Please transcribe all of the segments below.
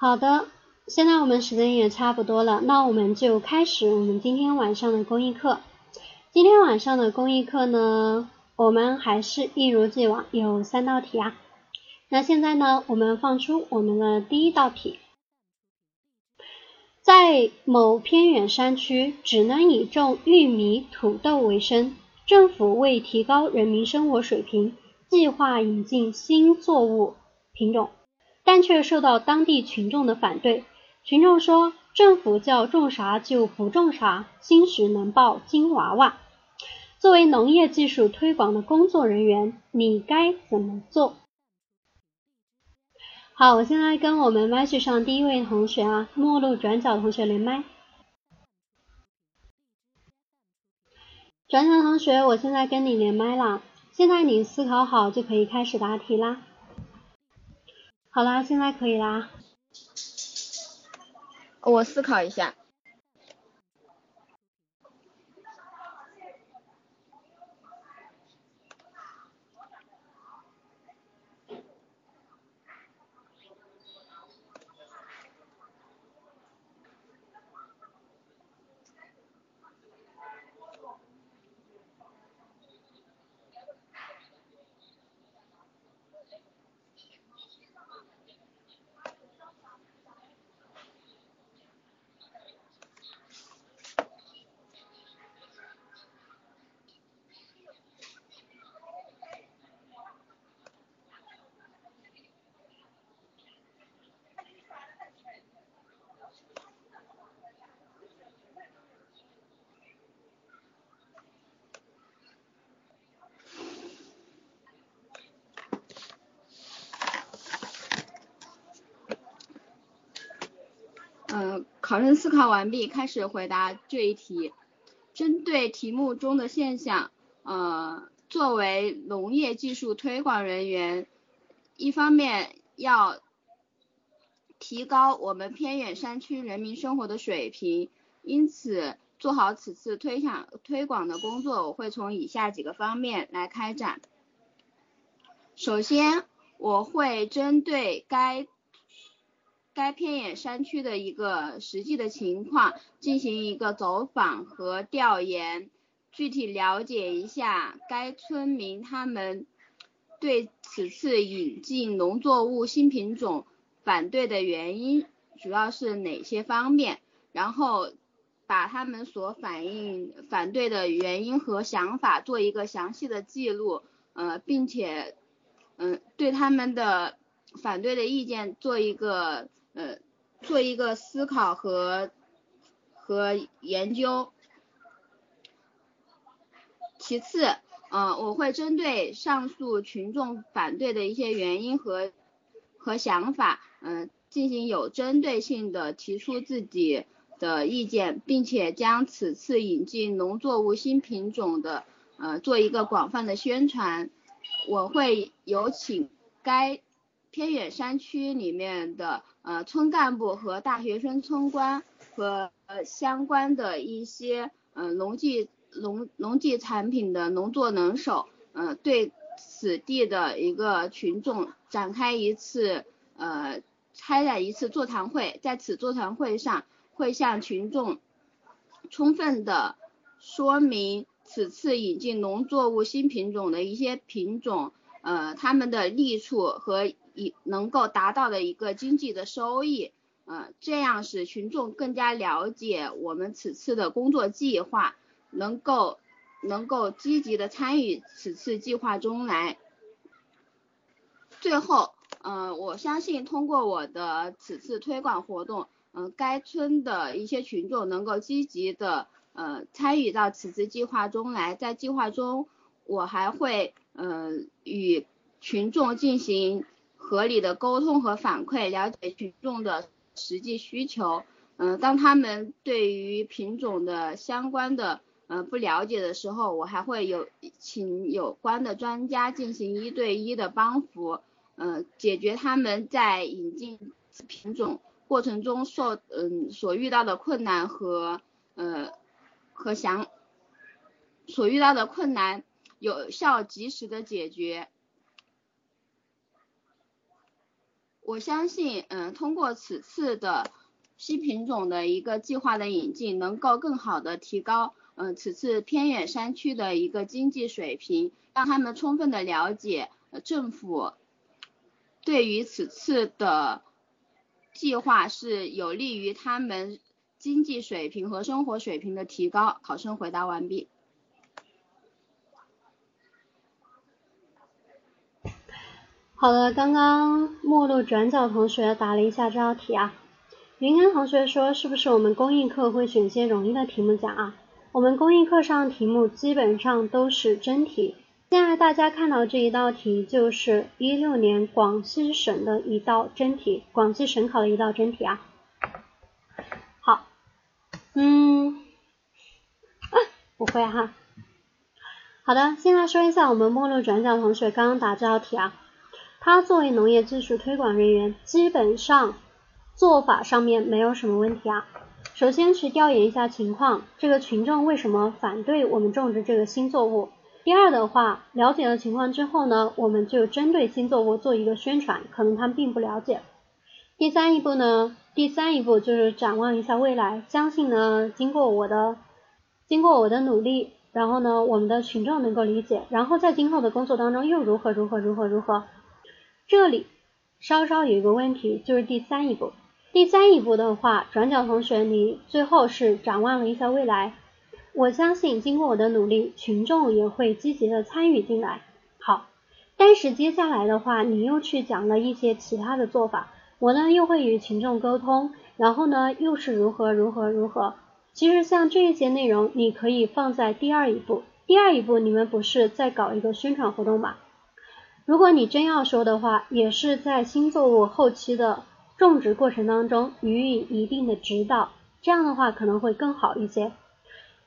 好的，现在我们时间也差不多了，那我们就开始我们今天晚上的公益课。今天晚上的公益课呢，我们还是一如既往有三道题啊。那现在呢，我们放出我们的第一道题，在某偏远山区，只能以种玉米、土豆为生。政府为提高人民生活水平，计划引进新作物品种，但却受到当地群众的反对。群众说，政府叫种啥就不种啥，兴许能抱金娃娃。作为农业技术推广的工作人员，你该怎么做？好，我现在跟我们麦序上第一位同学啊，末路转角同学连麦。转角同学，我现在跟你连麦了，现在你思考好就可以开始答题啦。好啦，现在可以啦。我思考一下。考生思考完毕，开始回答这一题。针对题目中的现象，呃，作为农业技术推广人员，一方面要提高我们偏远山区人民生活的水平，因此做好此次推广推广的工作，我会从以下几个方面来开展。首先，我会针对该该偏远山区的一个实际的情况进行一个走访和调研，具体了解一下该村民他们对此次引进农作物新品种反对的原因主要是哪些方面，然后把他们所反映反对的原因和想法做一个详细的记录，呃，并且嗯对他们的反对的意见做一个。呃，做一个思考和和研究。其次，呃，我会针对上述群众反对的一些原因和和想法，嗯，进行有针对性的提出自己的意见，并且将此次引进农作物新品种的，呃，做一个广泛的宣传。我会有请该。偏远山区里面的呃村干部和大学生村官和呃相关的一些呃农技农农技产品的农作能手，呃对此地的一个群众展开一次呃开展一次座谈会，在此座谈会上会向群众充分的说明此次引进农作物新品种的一些品种呃它们的利处和。以能够达到的一个经济的收益，呃，这样使群众更加了解我们此次的工作计划，能够能够积极的参与此次计划中来。最后，嗯，我相信通过我的此次推广活动，嗯，该村的一些群众能够积极的呃参与到此次计划中来。在计划中，我还会嗯与群众进行。合理的沟通和反馈，了解群众的实际需求。嗯，当他们对于品种的相关的呃不了解的时候，我还会有请有关的专家进行一对一的帮扶，嗯，解决他们在引进品种过程中受嗯所遇到的困难和呃和想所遇到的困难，有效及时的解决。我相信，嗯，通过此次的新品种的一个计划的引进，能够更好的提高，嗯，此次偏远山区的一个经济水平，让他们充分的了解政府对于此次的计划是有利于他们经济水平和生活水平的提高。考生回答完毕。好的，刚刚陌路转角同学答了一下这道题啊。云安同学说，是不是我们公益课会选些容易的题目讲啊？我们公益课上题目基本上都是真题。现在大家看到这一道题，就是一六年广西省的一道真题，广西省考的一道真题啊。好，嗯，不会哈。好的，现在说一下我们陌路转角同学刚刚答这道题啊。他作为农业技术推广人员，基本上做法上面没有什么问题啊。首先去调研一下情况，这个群众为什么反对我们种植这个新作物？第二的话，了解了情况之后呢，我们就针对新作物做一个宣传，可能他们并不了解。第三一步呢，第三一步就是展望一下未来，相信呢，经过我的经过我的努力，然后呢，我们的群众能够理解，然后在今后的工作当中又如何如何如何如何。这里稍稍有一个问题，就是第三一步。第三一步的话，转角同学，你最后是展望了一下未来。我相信经过我的努力，群众也会积极的参与进来。好，但是接下来的话，你又去讲了一些其他的做法，我呢又会与群众沟通，然后呢又是如何如何如何。其实像这一些内容，你可以放在第二一步。第二一步，你们不是在搞一个宣传活动吗？如果你真要说的话，也是在新作物后期的种植过程当中予以一定的指导，这样的话可能会更好一些。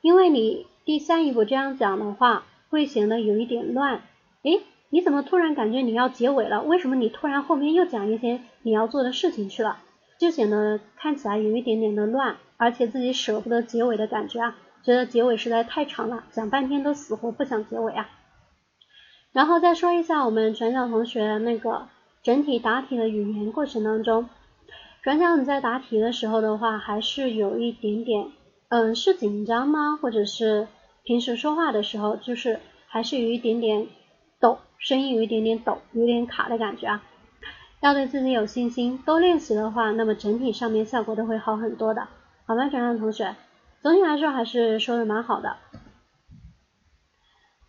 因为你第三一步这样讲的话，会显得有一点乱。诶，你怎么突然感觉你要结尾了？为什么你突然后面又讲一些你要做的事情去了？就显得看起来有一点点的乱，而且自己舍不得结尾的感觉啊，觉得结尾实在太长了，讲半天都死活不想结尾啊。然后再说一下我们转角同学那个整体答题的语言过程当中，转角你在答题的时候的话，还是有一点点，嗯，是紧张吗？或者是平时说话的时候，就是还是有一点点抖，声音有一点点抖，有点卡的感觉啊。要对自己有信心，多练习的话，那么整体上面效果都会好很多的，好吗？转角同学，总体来说还是说的蛮好的。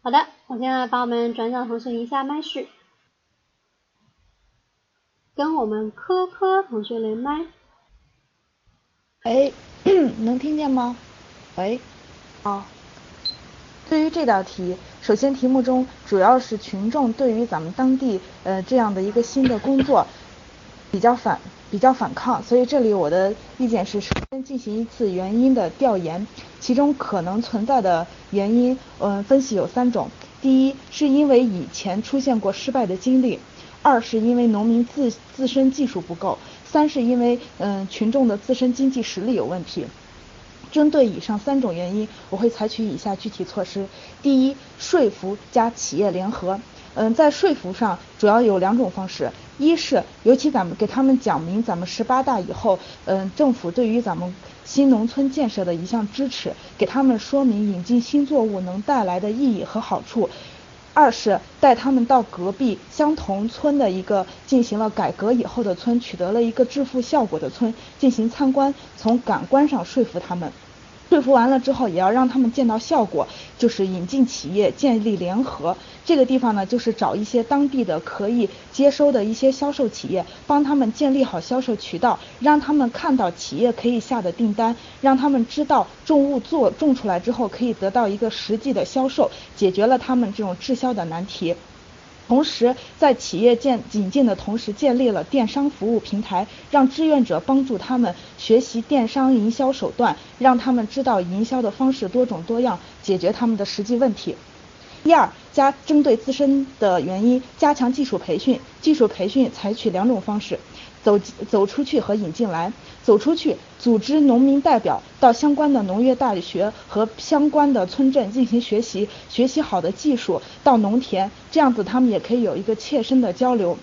好的，我现在把我们转角同学一下麦序，跟我们科科同学连麦。哎，能听见吗？喂，好。对于这道题，首先题目中主要是群众对于咱们当地呃这样的一个新的工作比较反。比较反抗，所以这里我的意见是首先进行一次原因的调研，其中可能存在的原因，嗯，分析有三种：第一，是因为以前出现过失败的经历；二是因为农民自自身技术不够；三是因为嗯群众的自身经济实力有问题。针对以上三种原因，我会采取以下具体措施：第一，说服加企业联合。嗯，在说服上主要有两种方式，一是尤其咱们给他们讲明咱们十八大以后，嗯，政府对于咱们新农村建设的一项支持，给他们说明引进新作物能带来的意义和好处；二是带他们到隔壁相同村的一个进行了改革以后的村，取得了一个致富效果的村进行参观，从感官上说服他们。说服完了之后，也要让他们见到效果，就是引进企业，建立联合。这个地方呢，就是找一些当地的可以接收的一些销售企业，帮他们建立好销售渠道，让他们看到企业可以下的订单，让他们知道种物做种出来之后可以得到一个实际的销售，解决了他们这种滞销的难题。同时，在企业建引进的同时，建立了电商服务平台，让志愿者帮助他们学习电商营销手段，让他们知道营销的方式多种多样，解决他们的实际问题。第二，加针对自身的原因，加强技术培训。技术培训采取两种方式。走走出去和引进来，走出去，组织农民代表到相关的农业大学和相关的村镇进行学习，学习好的技术到农田，这样子他们也可以有一个切身的交流。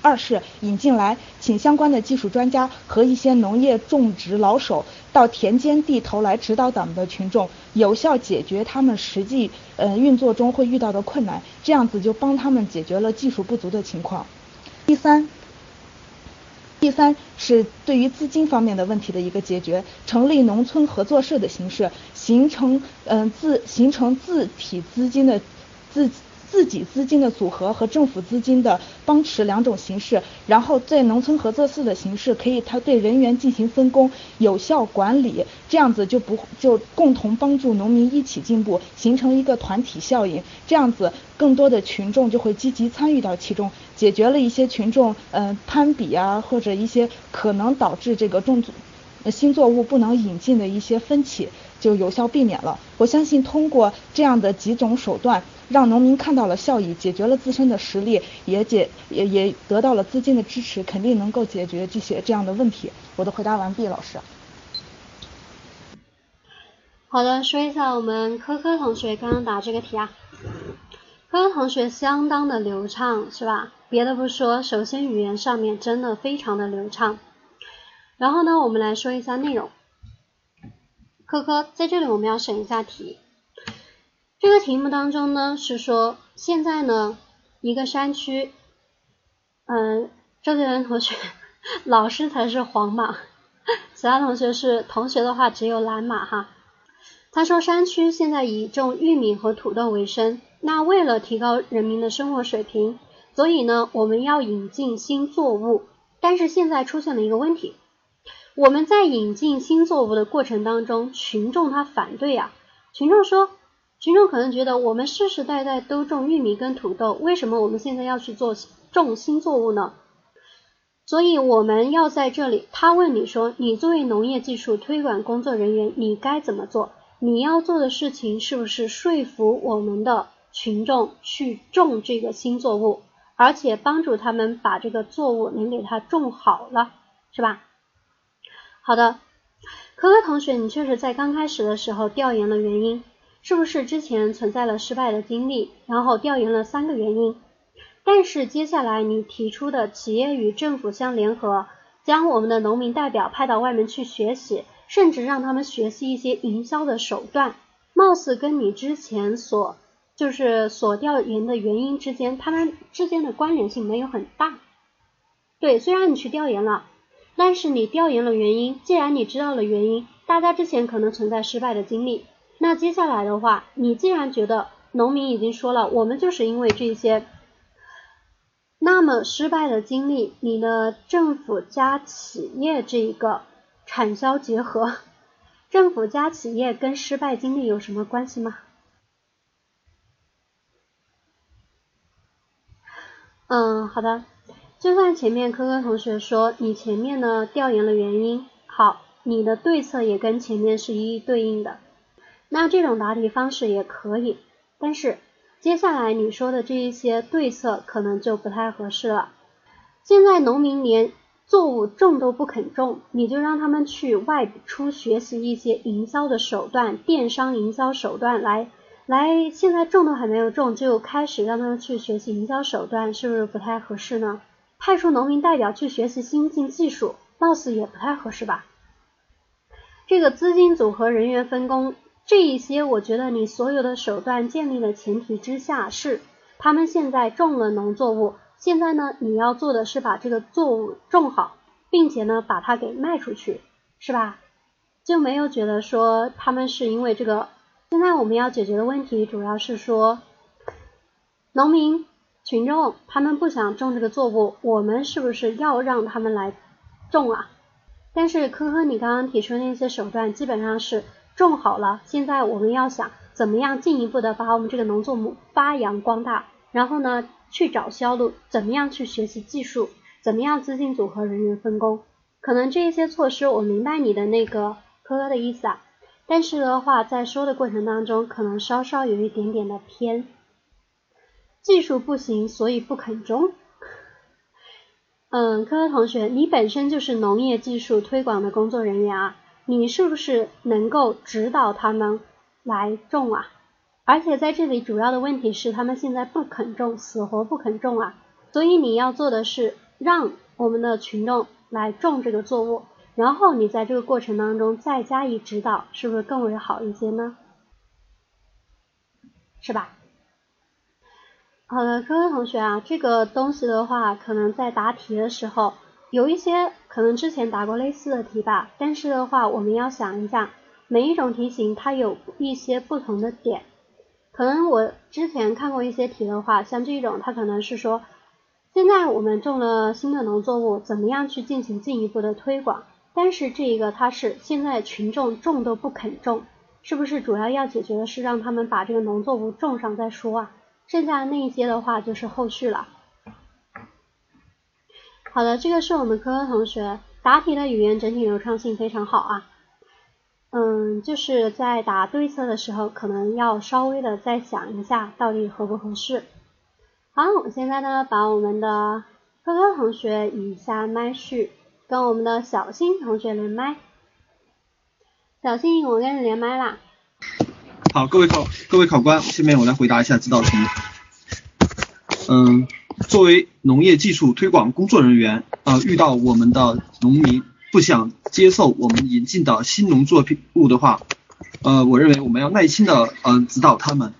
二是引进来，请相关的技术专家和一些农业种植老手到田间地头来指导咱们的群众，有效解决他们实际呃运作中会遇到的困难，这样子就帮他们解决了技术不足的情况。第三。第三是对于资金方面的问题的一个解决，成立农村合作社的形式，形成嗯自形成自体资金的自。自己资金的组合和政府资金的帮持两种形式，然后在农村合作社的形式，可以他对人员进行分工，有效管理，这样子就不就共同帮助农民一起进步，形成一个团体效应，这样子更多的群众就会积极参与到其中，解决了一些群众嗯攀比啊或者一些可能导致这个种新作物不能引进的一些分歧。就有效避免了。我相信通过这样的几种手段，让农民看到了效益，解决了自身的实力，也解也也得到了资金的支持，肯定能够解决这些这样的问题。我的回答完毕，老师。好的，说一下我们科科同学刚刚答这个题啊，科科同学相当的流畅，是吧？别的不说，首先语言上面真的非常的流畅。然后呢，我们来说一下内容。科科，在这里我们要审一下题。这个题目当中呢，是说现在呢一个山区，嗯，周杰伦同学，老师才是黄马，其他同学是同学的话只有蓝马哈。他说山区现在以种玉米和土豆为生，那为了提高人民的生活水平，所以呢我们要引进新作物，但是现在出现了一个问题。我们在引进新作物的过程当中，群众他反对啊，群众说，群众可能觉得我们世世代代都种玉米跟土豆，为什么我们现在要去做种新作物呢？所以我们要在这里，他问你说，你作为农业技术推广工作人员，你该怎么做？你要做的事情是不是说服我们的群众去种这个新作物，而且帮助他们把这个作物能给它种好了，是吧？好的，可可同学，你确实在刚开始的时候调研了原因，是不是之前存在了失败的经历，然后调研了三个原因？但是接下来你提出的企业与政府相联合，将我们的农民代表派到外面去学习，甚至让他们学习一些营销的手段，貌似跟你之前所就是所调研的原因之间，他们之间的关联性没有很大。对，虽然你去调研了。但是你调研了原因，既然你知道了原因，大家之前可能存在失败的经历，那接下来的话，你既然觉得农民已经说了，我们就是因为这些，那么失败的经历，你的政府加企业这一个产销结合，政府加企业跟失败经历有什么关系吗？嗯，好的。就算前面科科同学说你前面呢调研了原因，好，你的对策也跟前面是一一对应的，那这种答题方式也可以，但是接下来你说的这一些对策可能就不太合适了。现在农民连作物种都不肯种，你就让他们去外出学习一些营销的手段，电商营销手段来来，现在种都还没有种就开始让他们去学习营销手段，是不是不太合适呢？派出农民代表去学习新进技术，貌似也不太合适吧？这个资金组合、人员分工这一些，我觉得你所有的手段建立的前提之下是，他们现在种了农作物，现在呢，你要做的是把这个作物种好，并且呢，把它给卖出去，是吧？就没有觉得说他们是因为这个。现在我们要解决的问题主要是说，农民。群众他们不想种这个作物，我们是不是要让他们来种啊？但是科科，你刚刚提出那些手段基本上是种好了，现在我们要想怎么样进一步的把我们这个农作物发扬光大，然后呢去找销路，怎么样去学习技术，怎么样资金组合、人员分工，可能这些措施我明白你的那个科科的意思啊，但是的话在说的过程当中，可能稍稍有一点点的偏。技术不行，所以不肯种。嗯，科科同学，你本身就是农业技术推广的工作人员啊，你是不是能够指导他们来种啊？而且在这里主要的问题是，他们现在不肯种，死活不肯种啊。所以你要做的是让我们的群众来种这个作物，然后你在这个过程当中再加以指导，是不是更为好一些呢？是吧？好的，各位同学啊，这个东西的话，可能在答题的时候有一些可能之前答过类似的题吧，但是的话，我们要想一下，每一种题型它有一些不同的点。可能我之前看过一些题的话，像这种，它可能是说，现在我们种了新的农作物，怎么样去进行进一步的推广？但是这一个它是现在群众种都不肯种，是不是主要要解决的是让他们把这个农作物种上再说啊？剩下的那一些的话就是后续了。好的，这个是我们科科同学答题的语言整体流畅性非常好啊。嗯，就是在答对策的时候，可能要稍微的再想一下，到底合不合适。好，我现在呢，把我们的科科同学移下麦序，跟我们的小新同学连麦。小新，我跟你连麦啦。好，各位考各位考官，下面我来回答一下这道题。嗯，作为农业技术推广工作人员，呃，遇到我们的农民。不想接受我们引进的新农作物的话，呃，我认为我们要耐心的呃指导他们，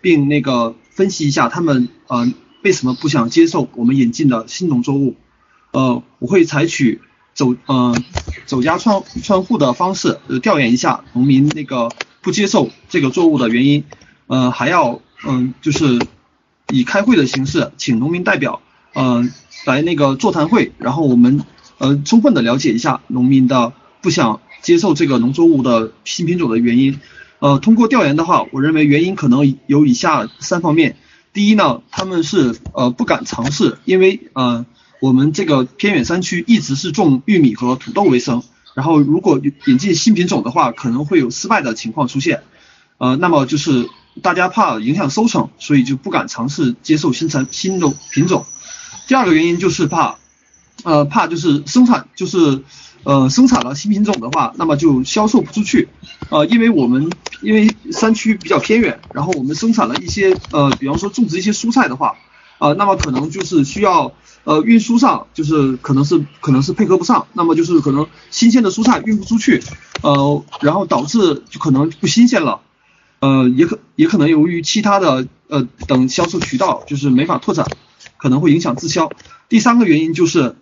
并那个分析一下他们呃为什么不想接受我们引进的新农作物，呃，我会采取走呃走家串串户的方式呃调研一下农民那个不接受这个作物的原因，呃，还要嗯就是以开会的形式请农民代表呃来那个座谈会，然后我们。呃，充分的了解一下农民的不想接受这个农作物的新品种的原因。呃，通过调研的话，我认为原因可能有以下三方面。第一呢，他们是呃不敢尝试，因为呃我们这个偏远山区一直是种玉米和土豆为生，然后如果引进新品种的话，可能会有失败的情况出现。呃，那么就是大家怕影响收成，所以就不敢尝试接受新产新的品种。第二个原因就是怕。呃，怕就是生产就是呃生产了新品种的话，那么就销售不出去。呃，因为我们因为山区比较偏远，然后我们生产了一些呃，比方说种植一些蔬菜的话，呃，那么可能就是需要呃运输上就是可能是可能是配合不上，那么就是可能新鲜的蔬菜运不出去，呃，然后导致就可能不新鲜了，呃，也可也可能由于其他的呃等销售渠道就是没法拓展，可能会影响滞销。第三个原因就是。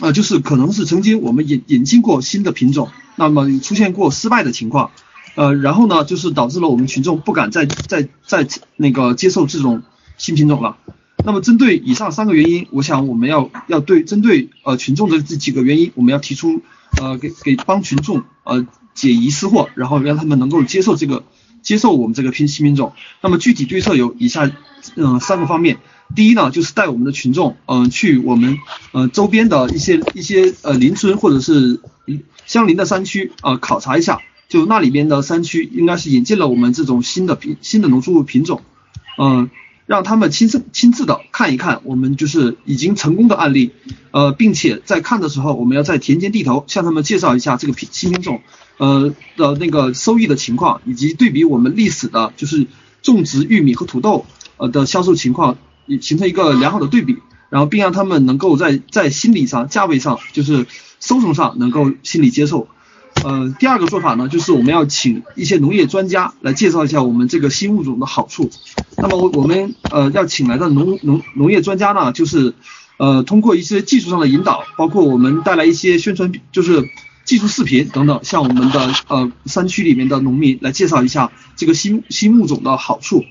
呃，就是可能是曾经我们引引进过新的品种，那么出现过失败的情况，呃，然后呢，就是导致了我们群众不敢再再再那个接受这种新品种了。那么针对以上三个原因，我想我们要要对针对呃群众的这几个原因，我们要提出呃给给帮群众呃解疑释惑，然后让他们能够接受这个接受我们这个拼新品种。那么具体对策有以下嗯三个方面。第一呢，就是带我们的群众，嗯，去我们，嗯，周边的一些一些呃邻村或者是相邻的山区啊，考察一下，就那里边的山区应该是引进了我们这种新的品新的农作物品种，嗯，让他们亲自亲自的看一看我们就是已经成功的案例，呃，并且在看的时候，我们要在田间地头向他们介绍一下这个品新品种，呃的那个收益的情况，以及对比我们历史的，就是种植玉米和土豆呃的销售情况。形成一个良好的对比，然后并让他们能够在在心理上、价位上，就是收成上能够心理接受。呃，第二个做法呢，就是我们要请一些农业专家来介绍一下我们这个新物种的好处。那么我们呃要请来的农农农业专家呢，就是呃通过一些技术上的引导，包括我们带来一些宣传，就是技术视频等等，向我们的呃山区里面的农民来介绍一下这个新新物种的好处。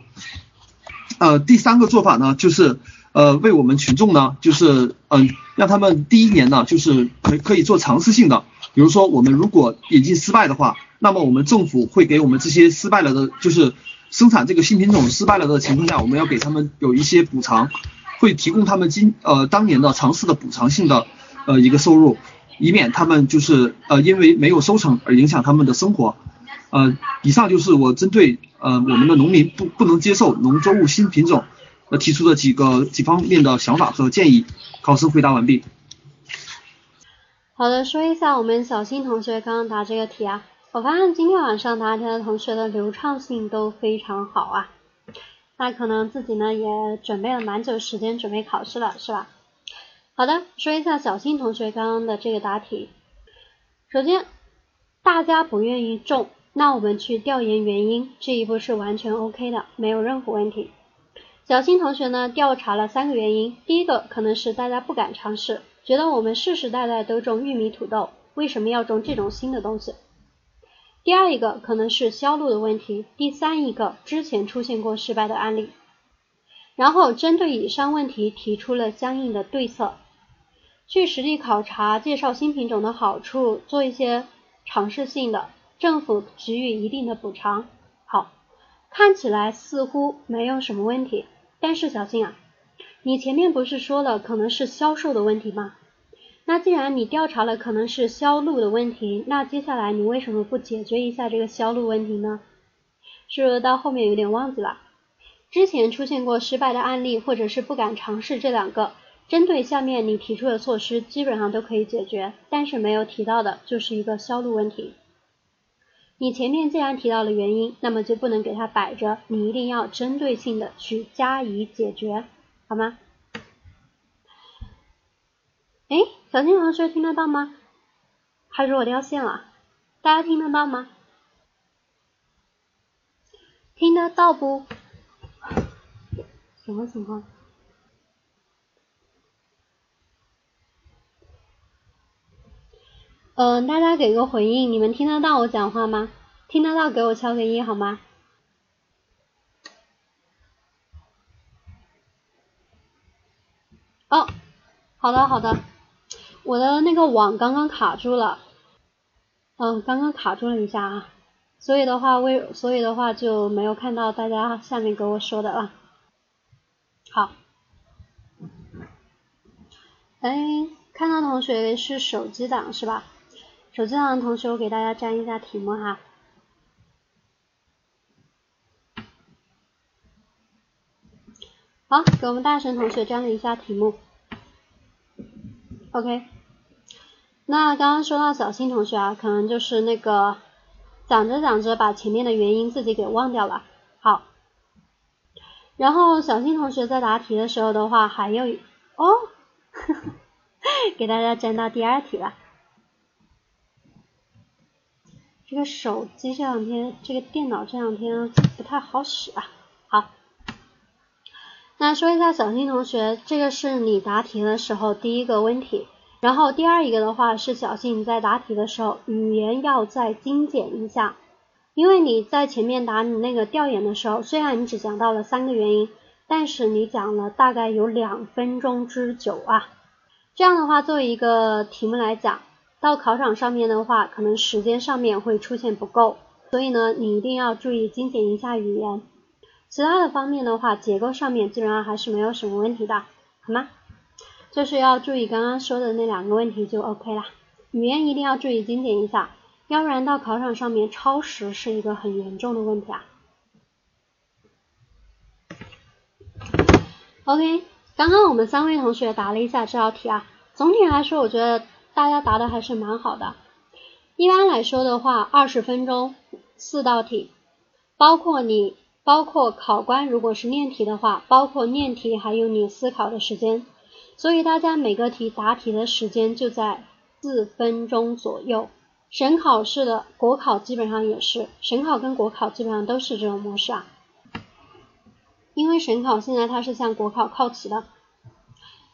呃，第三个做法呢，就是呃，为我们群众呢，就是嗯，让他们第一年呢，就是可可以做尝试性的，比如说我们如果引进失败的话，那么我们政府会给我们这些失败了的，就是生产这个新品种失败了的情况下，我们要给他们有一些补偿，会提供他们今呃当年的尝试的补偿性的呃一个收入，以免他们就是呃因为没有收成而影响他们的生活。呃，以上就是我针对呃我们的农民不不能接受农作物新品种呃提出的几个几方面的想法和建议。考生回答完毕。好的，说一下我们小新同学刚刚答这个题啊，我发现今天晚上答题的同学的流畅性都非常好啊，那可能自己呢也准备了蛮久时间准备考试了，是吧？好的，说一下小新同学刚刚的这个答题。首先，大家不愿意种，那我们去调研原因，这一步是完全 OK 的，没有任何问题。小新同学呢，调查了三个原因，第一个可能是大家不敢尝试，觉得我们世世代代都种玉米、土豆，为什么要种这种新的东西？第二一个可能是销路的问题，第三一个之前出现过失败的案例。然后针对以上问题提出了相应的对策。去实地考察，介绍新品种的好处，做一些尝试性的，政府给予一定的补偿。好，看起来似乎没有什么问题。但是小心啊，你前面不是说了可能是销售的问题吗？那既然你调查了可能是销路的问题，那接下来你为什么不解决一下这个销路问题呢？是不是到后面有点忘记了？之前出现过失败的案例，或者是不敢尝试这两个。针对下面你提出的措施，基本上都可以解决，但是没有提到的就是一个销路问题。你前面既然提到了原因，那么就不能给它摆着，你一定要针对性的去加以解决，好吗？哎，小金同学听得到吗？还是我掉线了？大家听得到吗？听得到不？什么情况？嗯，大家给个回应，你们听得到我讲话吗？听得到给我敲个一好吗？哦，好的好的，我的那个网刚刚卡住了，嗯，刚刚卡住了一下啊，所以的话为所以的话就没有看到大家下面给我说的了。好，哎，看到同学是手机党是吧？手机上的同学，我给大家粘一下题目哈。好，给我们大神同学粘了一下题目。OK，那刚刚说到小新同学啊，可能就是那个讲着讲着把前面的原因自己给忘掉了。好，然后小新同学在答题的时候的话，还有哦，给大家粘到第二题了。这个手机这两天，这个电脑这两天不太好使啊。好，那说一下小新同学，这个是你答题的时候第一个问题，然后第二一个的话是小新你在答题的时候语言要再精简一下，因为你在前面答你那个调研的时候，虽然你只讲到了三个原因，但是你讲了大概有两分钟之久啊，这样的话作为一个题目来讲。到考场上面的话，可能时间上面会出现不够，所以呢，你一定要注意精简一下语言。其他的方面的话，结构上面基本上还是没有什么问题的，好吗？就是要注意刚刚说的那两个问题就 OK 了。语言一定要注意精简一下，要不然到考场上面超时是一个很严重的问题啊。OK，刚刚我们三位同学答了一下这道题啊，总体来说我觉得。大家答的还是蛮好的。一般来说的话，二十分钟四道题，包括你，包括考官如果是念题的话，包括念题还有你思考的时间，所以大家每个题答题的时间就在四分钟左右。省考试的国考基本上也是，省考跟国考基本上都是这种模式啊。因为省考现在它是向国考靠齐的。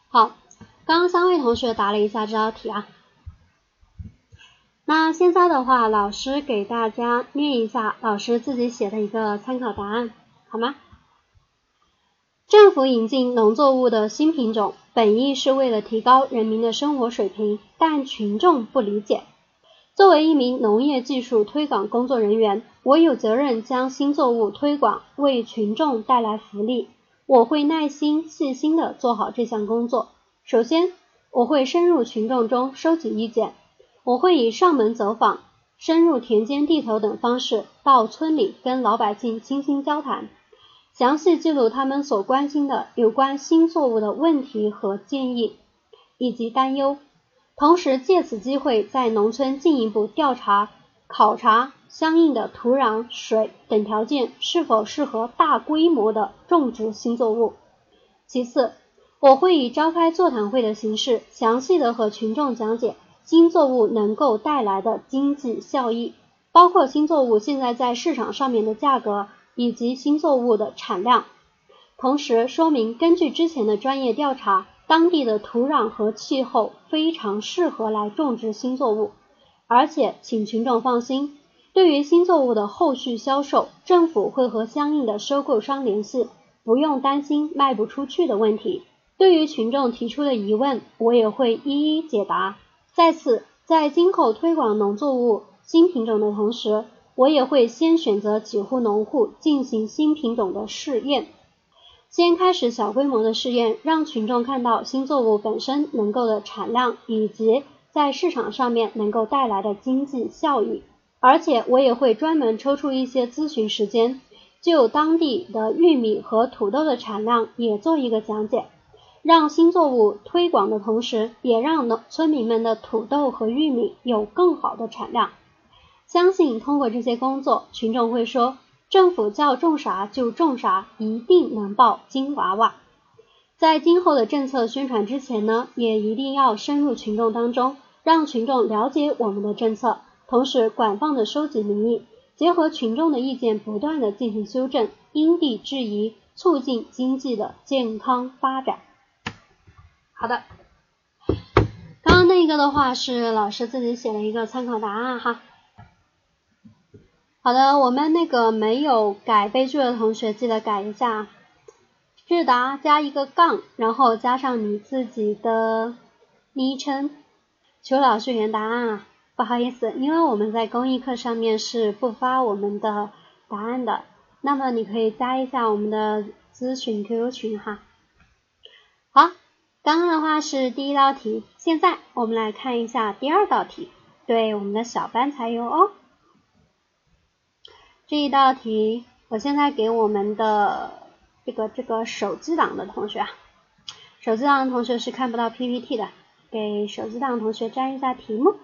好，刚刚三位同学答了一下这道题啊。那现在的话，老师给大家念一下老师自己写的一个参考答案，好吗？政府引进农作物的新品种，本意是为了提高人民的生活水平，但群众不理解。作为一名农业技术推广工作人员，我有责任将新作物推广，为群众带来福利。我会耐心细心的做好这项工作。首先，我会深入群众中收集意见。我会以上门走访、深入田间地头等方式到村里跟老百姓倾心交谈，详细记录他们所关心的有关新作物的问题和建议以及担忧，同时借此机会在农村进一步调查考察相应的土壤、水等条件是否适合大规模的种植新作物。其次，我会以召开座谈会的形式，详细的和群众讲解新作物能够带来的经济效益，包括新作物现在在市场上面的价格以及新作物的产量。同时说明，根据之前的专业调查，当地的土壤和气候非常适合来种植新作物，而且请群众放心，对于新作物的后续销售，政府会和相应的收购商联系，不用担心卖不出去的问题。对于群众提出的疑问，我也会一一解答。再次，在今后推广农作物新品种的同时，我也会先选择几户农户进行新品种的试验。先开始小规模的试验，让群众看到新作物本身能够的产量，以及在市场上面能够带来的经济效益。而且我也会专门抽出一些咨询时间，就当地的玉米和土豆的产量也做一个讲解，让新作物推广的同时，也让农村民们的土豆和玉米有更好的产量。相信通过这些工作，群众会说。政府叫种啥就种啥，一定能抱金娃娃。在今后的政策宣传之前呢，也一定要深入群众当中，让群众了解我们的政策，同时广泛的收集民意，结合群众的意见，不断的进行修正，因地制宜，促进经济的健康发展。好的，刚刚那个的话是老师自己写的一个参考答案哈。好的，我们那个没有改备注的同学记得改一下，智达加一个杠，然后加上你自己的昵称，求老师原答案啊！不好意思，因为我们在公益课上面是不发我们的答案的，那么你可以加一下我们的咨询 QQ 群哈。刚刚的话是第一道题，现在我们来看一下第二道题，对我们的小班才有哦。这一道题，我现在给我们的这个这个手机党的同学啊，手机党的同学是看不到 PPT 的，给手机党的同学粘一下题目。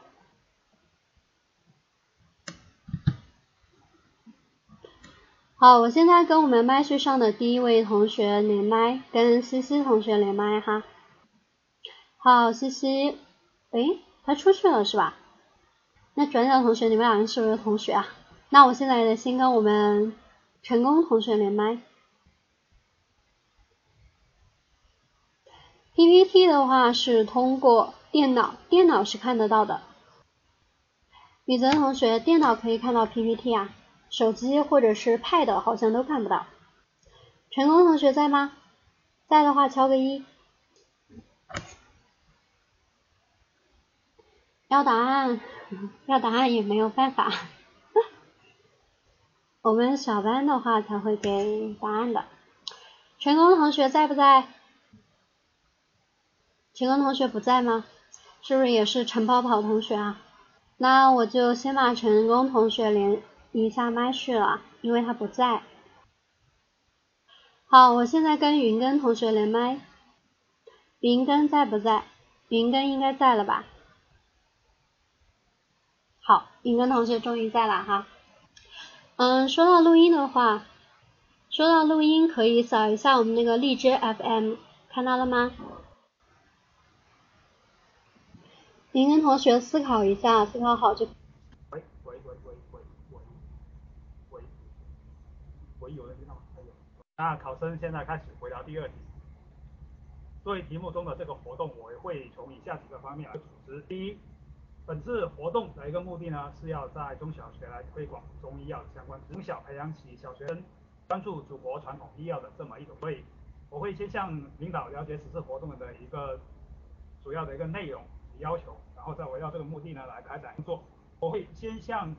好，我现在跟我们麦序上的第一位同学连麦，跟西西同学连麦哈。好，西西，诶，他出去了是吧？那转角同学，你们两人是不是同学啊？那我现在得先跟我们成功同学连麦。PPT 的话是通过电脑，电脑是看得到的。宇泽同学，电脑可以看到 PPT 啊，手机或者是 Pad 好像都看不到。成功同学在吗？在的话敲个一。要答案，要答案也没有办法。我们小班的话才会给答案的。成功同学在不在？成功同学不在吗？是不是也是陈跑跑同学啊？那我就先把成功同学连一下麦序了，因为他不在。好，我现在跟云根同学连麦。云根在不在？云根应该在了吧？好，云根同学终于在了哈。嗯，说到录音的话，说到录音可以扫一下我们那个荔枝 FM，看到了吗？您跟同学思考一下，思考好就。喂喂喂喂喂喂喂，喂有人听到吗？有。那考生现在开始回答第二题。作为题目中的这个活动，我会从以下几个方面来组织。第一。本次活动的一个目的呢，是要在中小学来推广中医药相关，从小培养起小学生关注祖国传统医药的这么一种。所以我会先向领导了解此次活动的一个主要的一个内容要求，然后再围绕这个目的呢来开展工作。我会先向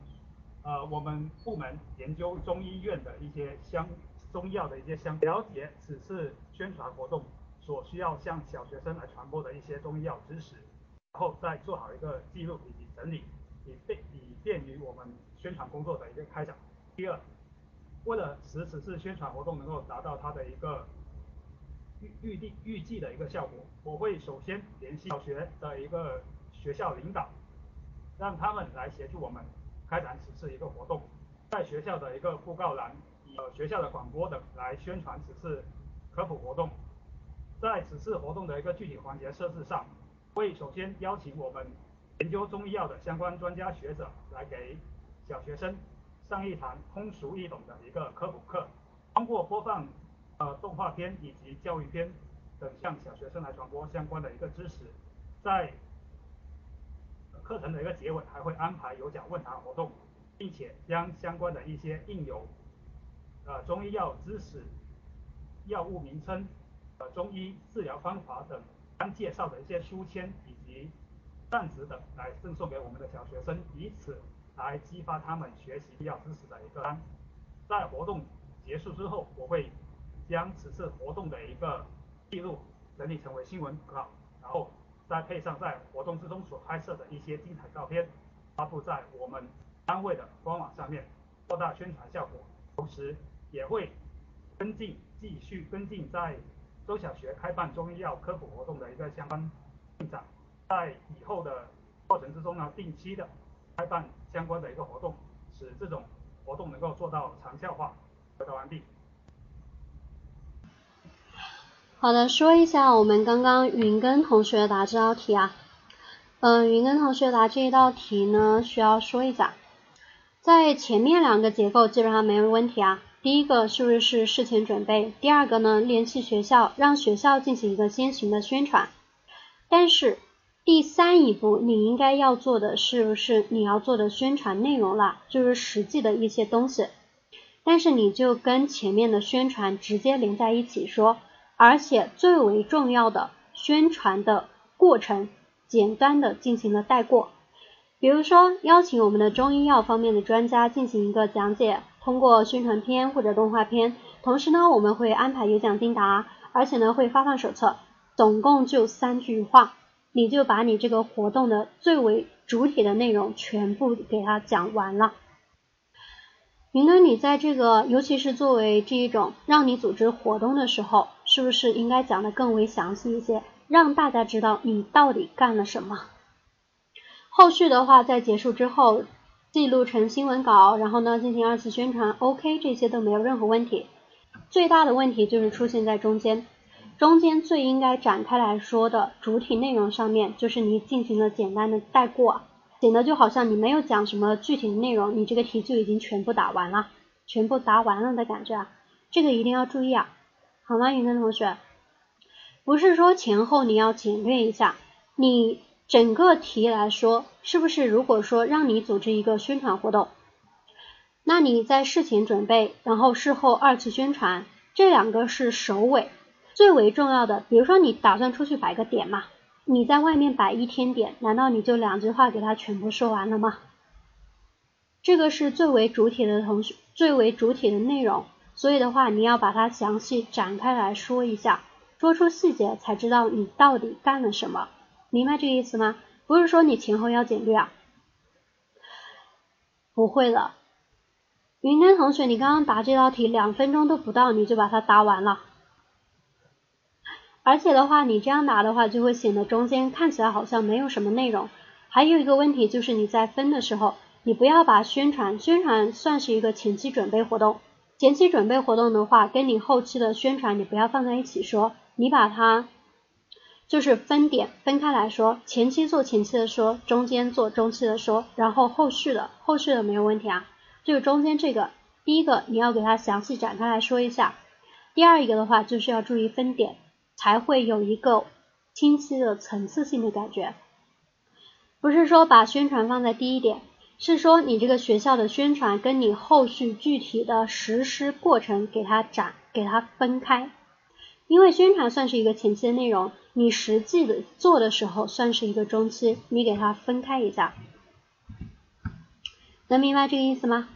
呃我们部门研究中医院的一些相中医药的一些相了解此次宣传活动所需要向小学生来传播的一些中医药知识。然后再做好一个记录以及整理，以便以便于我们宣传工作的一个开展。第二，为了使此次宣传活动能够达到它的一个预预定预计的一个效果，我会首先联系小学的一个学校领导，让他们来协助我们开展此次一个活动，在学校的一个布告栏、呃学校的广播等来宣传此次科普活动。在此次活动的一个具体环节设置上，会首先邀请我们研究中医药的相关专家学者来给小学生上一堂通俗易懂的一个科普课，通过播放呃动画片以及教育片等向小学生来传播相关的一个知识，在课程的一个结尾还会安排有奖问答活动，并且将相关的一些印有呃中医药知识、药物名称、呃中医治疗方法等刚介绍的一些书签以及扇子等来赠送给我们的小学生，以此来激发他们学习必要知识的一个。在活动结束之后，我会将此次活动的一个记录整理成为新闻稿，然后。再配上在活动之中所拍摄的一些精彩照片，发布在我们单位的官网上面，扩大宣传效果。同时，也会跟进继续跟进在中小学开办中医药科普活动的一个相关进展，在以后的过程之中呢，定期的开办相关的一个活动，使这种活动能够做到长效化。回答完毕。好的，说一下我们刚刚云根同学答这道题啊。嗯，云根同学答这一道题呢，需要说一下，在前面两个结构基本上没有问题啊。第一个是不是是事前准备？第二个呢，联系学校，让学校进行一个先行的宣传。但是第三一步你应该要做的是不是你要做的宣传内容了？就是实际的一些东西。但是你就跟前面的宣传直接连在一起说。而且最为重要的宣传的过程，简单的进行了带过。比如说，邀请我们的中医药方面的专家进行一个讲解，通过宣传片或者动画片。同时呢，我们会安排有奖竞答，而且呢会发放手册。总共就三句话，你就把你这个活动的最为主体的内容全部给他讲完了。云哥，你在这个，尤其是作为这一种让你组织活动的时候。是不是应该讲的更为详细一些，让大家知道你到底干了什么？后续的话，在结束之后记录成新闻稿，然后呢进行二次宣传，OK，这些都没有任何问题。最大的问题就是出现在中间，中间最应该展开来说的主体内容上面，就是你进行了简单的带过，显得就好像你没有讲什么具体的内容，你这个题就已经全部答完了，全部答完了的感觉啊，这个一定要注意啊。好吗，云根同学？不是说前后你要简略一下，你整个题来说，是不是如果说让你组织一个宣传活动，那你在事前准备，然后事后二次宣传，这两个是首尾最为重要的。比如说你打算出去摆个点嘛，你在外面摆一天点，难道你就两句话给他全部说完了吗？这个是最为主体的同学，最为主体的内容。所以的话，你要把它详细展开来说一下，说出细节，才知道你到底干了什么，明白这个意思吗？不是说你前后要简略啊。不会的，云天同学，你刚刚答这道题两分钟都不到，你就把它答完了。而且的话，你这样答的话，就会显得中间看起来好像没有什么内容。还有一个问题就是你在分的时候，你不要把宣传，宣传算是一个前期准备活动。前期准备活动的话，跟你后期的宣传你不要放在一起说，你把它就是分点分开来说，前期做前期的说，中间做中期的说，然后后续的后续的没有问题啊，就是中间这个第一个你要给它详细展开来说一下，第二一个的话就是要注意分点，才会有一个清晰的层次性的感觉，不是说把宣传放在第一点。是说你这个学校的宣传跟你后续具体的实施过程给它展给它分开，因为宣传算是一个前期的内容，你实际的做的时候算是一个中期，你给它分开一下，能明白这个意思吗？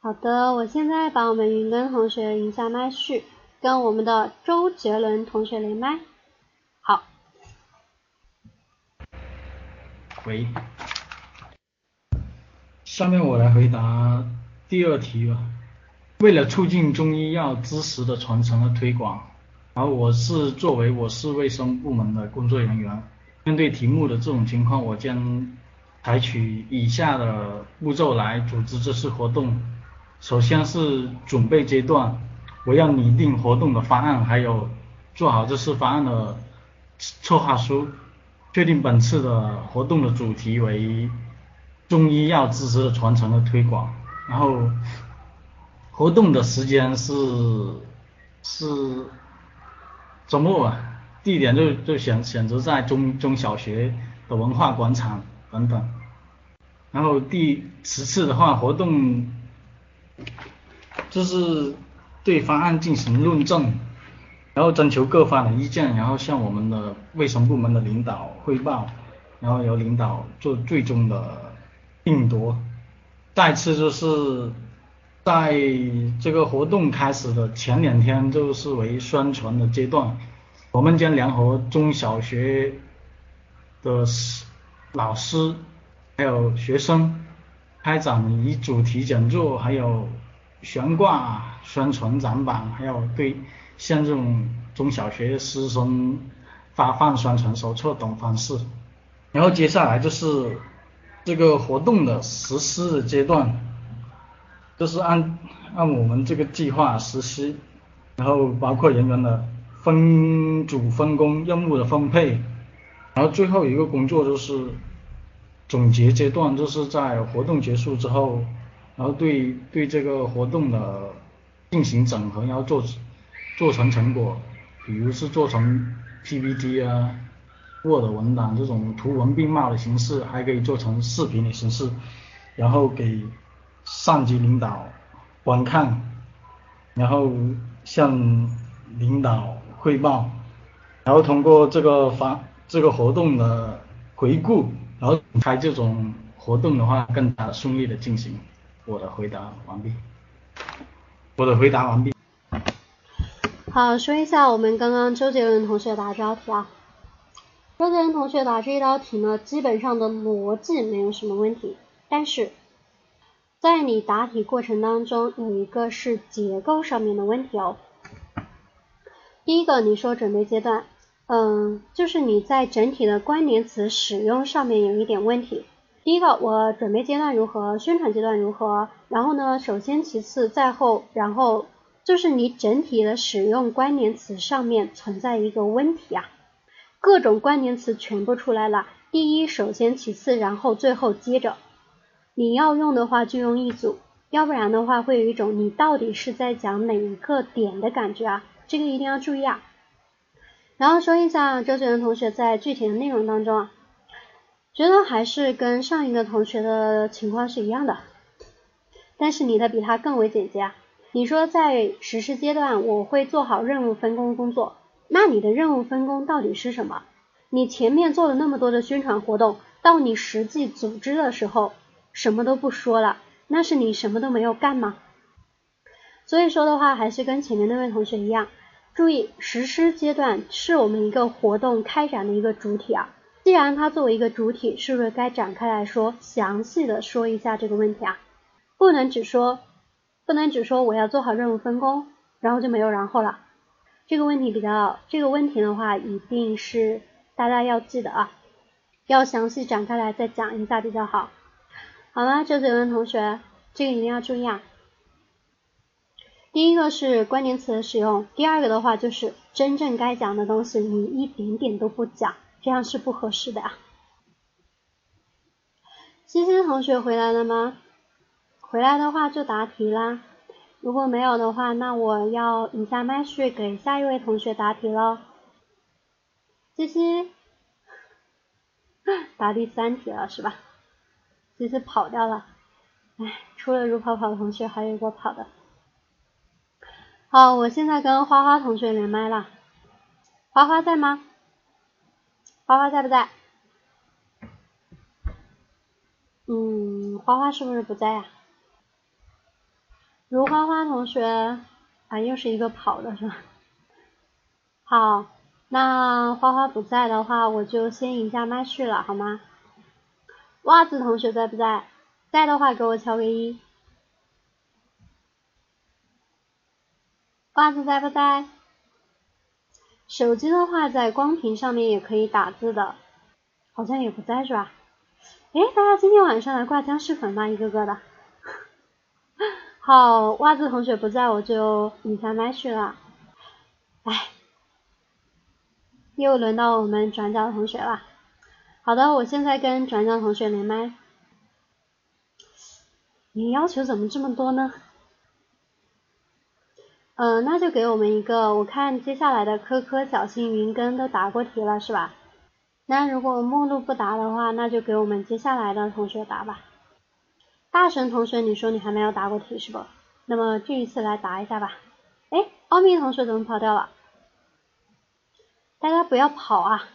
好的，我现在把我们云根同学引下麦序，跟我们的周杰伦同学连麦。好喂，下面我来回答第二题吧。为了促进中医药知识的传承和推广，而我是作为我市卫生部门的工作人员，面对题目的这种情况，我将采取以下的步骤来组织这次活动。首先是准备阶段，我要拟定活动的方案，还有做好这次方案的策划书，确定本次的活动的主题为中医药知识的传承和推广，然后活动的时间是是周末啊，地点就就选选择在中中小学的文化广场等等，然后第十次的话活动就是对方案进行论证，然后征求各方的意见，然后向我们的卫生部门的领导汇报，然后由领导做最终的定夺。再次就是在这个活动开始的前两天，就是为宣传的阶段，我们将联合中小学的老师还有学生开展以主题讲座，还有。悬挂宣传展板，还有对像这种中小学师生发放宣传手册等方式。然后接下来就是这个活动的实施的阶段，就是按按我们这个计划实施，然后包括人员的分组分工、任务的分配，然后最后一个工作就是总结阶段，就是在活动结束之后。然后对对这个活动的进行整合，然后做做成成果，比如是做成 PPT 啊、Word 文档这种图文并茂的形式，还可以做成视频的形式，然后给上级领导观看，然后向领导汇报，然后通过这个发这个活动的回顾，然后开这种活动的话，更加顺利的进行。我的回答完毕。我的回答完毕。好，说一下我们刚刚周杰伦同学答这道题啊。周杰伦同学答这一道题呢，基本上的逻辑没有什么问题，但是在你答题过程当中有一个是结构上面的问题哦。第一个，你说准备阶段，嗯，就是你在整体的关联词使用上面有一点问题。第一个，我准备阶段如何，宣传阶段如何，然后呢，首先其次再后，然后就是你整体的使用关联词上面存在一个问题啊，各种关联词全部出来了，第一，首先其次，然后最后接着，你要用的话就用一组，要不然的话会有一种你到底是在讲哪一个点的感觉啊，这个一定要注意啊。然后说一下周杰伦同学在具体的内容当中啊。觉得还是跟上一个同学的情况是一样的，但是你的比他更为简洁啊。你说在实施阶段我会做好任务分工工作，那你的任务分工到底是什么？你前面做了那么多的宣传活动，到你实际组织的时候什么都不说了，那是你什么都没有干吗？所以说的话，还是跟前面那位同学一样，注意实施阶段是我们一个活动开展的一个主体啊。既然它作为一个主体，是不是该展开来说，详细的说一下这个问题啊？不能只说，不能只说我要做好任务分工，然后就没有然后了。这个问题比较，这个问题的话，一定是大家要记得啊，要详细展开来再讲一下比较好。好了，周杰伦同学，这个一定要注意啊。第一个是关联词的使用，第二个的话就是真正该讲的东西，你一点点都不讲。这样是不合适的啊！西西同学回来了吗？回来的话就答题啦。如果没有的话，那我要移下麦序给下一位同学答题喽。西西，答第三题了是吧？西西跑掉了。哎，除了如跑跑同学，还有一个跑的。好，我现在跟花花同学连麦了。花花在吗？花花在不在？嗯，花花是不是不在呀？如花花同学啊，又是一个跑的是吧？好，那花花不在的话，我就先移下麦序了，好吗？袜子同学在不在？在的话给我敲个一。袜子在不在？手机的话，在光屏上面也可以打字的，好像也不在是吧？哎，大家今天晚上来挂僵尸粉吗？一个个的，好，袜子同学不在，我就隐藏麦去了。哎，又轮到我们转角同学了。好的，我现在跟转角同学连麦。你要求怎么这么多呢？嗯，那就给我们一个。我看接下来的科科、小新、云根都答过题了，是吧？那如果目录不答的话，那就给我们接下来的同学答吧。大神同学，你说你还没有答过题是不？那么这一次来答一下吧。哎，奥秘同学怎么跑掉了？大家不要跑啊！